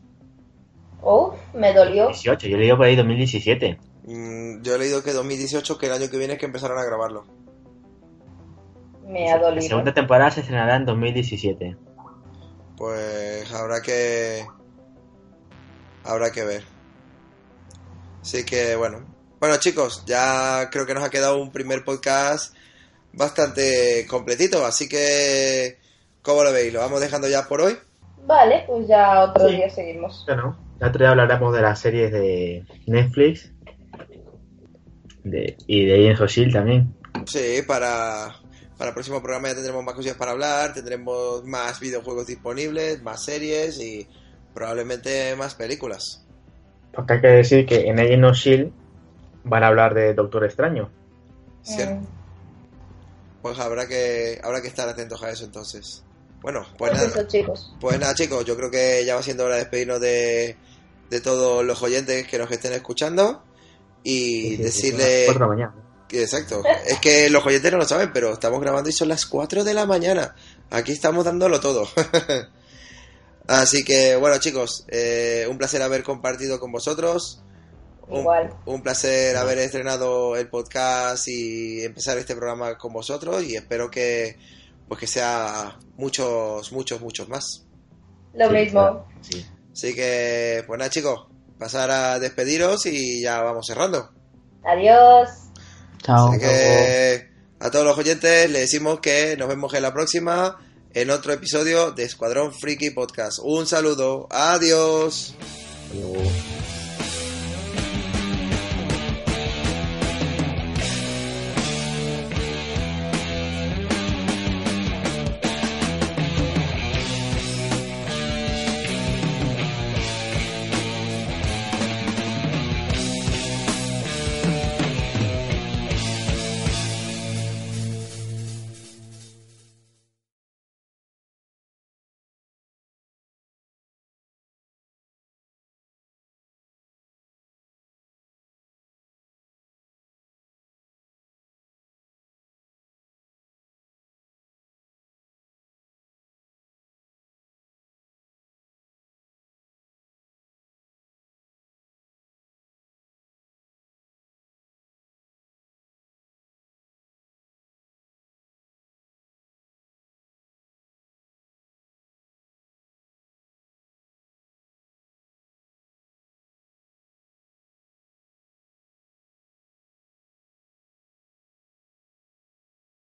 Uf, me dolió. 18, yo le digo por ahí 2017. Mm, yo he leído que 2018, que el año que viene es que empezaron a grabarlo. Me ha La dolido. segunda temporada se estrenará en 2017. Pues habrá que. Habrá que ver. Así que bueno. Bueno, chicos, ya creo que nos ha quedado un primer podcast bastante completito. Así que. ¿Cómo lo veis? ¿Lo vamos dejando ya por hoy? Vale, pues ya otro Sí. día seguimos. Bueno, el otro día hablaremos de las series de Netflix de, y de of Shield también. Sí, para, para el próximo programa ya tendremos más cosillas para hablar, tendremos más videojuegos disponibles, más series y probablemente más películas. Porque hay que decir que en Agents of Shield van a hablar de Doctor Extraño. Cierto. Mm. Pues habrá que, habrá que estar atentos a eso entonces. Bueno, pues Pues nada. eso, chicos. Pues nada, chicos, yo creo que ya va siendo hora de despedirnos de, de todos los oyentes que nos estén escuchando y Sí, sí, sí, decirle... son las cuatro de la mañana. que- Exacto. Es que los oyentes no lo saben, pero estamos grabando y son las 4 de la mañana. Aquí estamos dándolo todo. Así que, bueno, chicos, eh, un placer haber compartido con vosotros. Un, Igual. un placer haber estrenado el podcast y empezar este programa con vosotros y espero que pues que sea muchos, muchos, muchos más. Lo Sí, mismo. claro, sí. Así que, pues nada, chicos, pasar a despediros y ya vamos cerrando. Adiós. Chao. Así que a todos los oyentes les decimos que nos vemos en la próxima en otro episodio de Escuadrón Friki Podcast. Un saludo, adiós. Luego.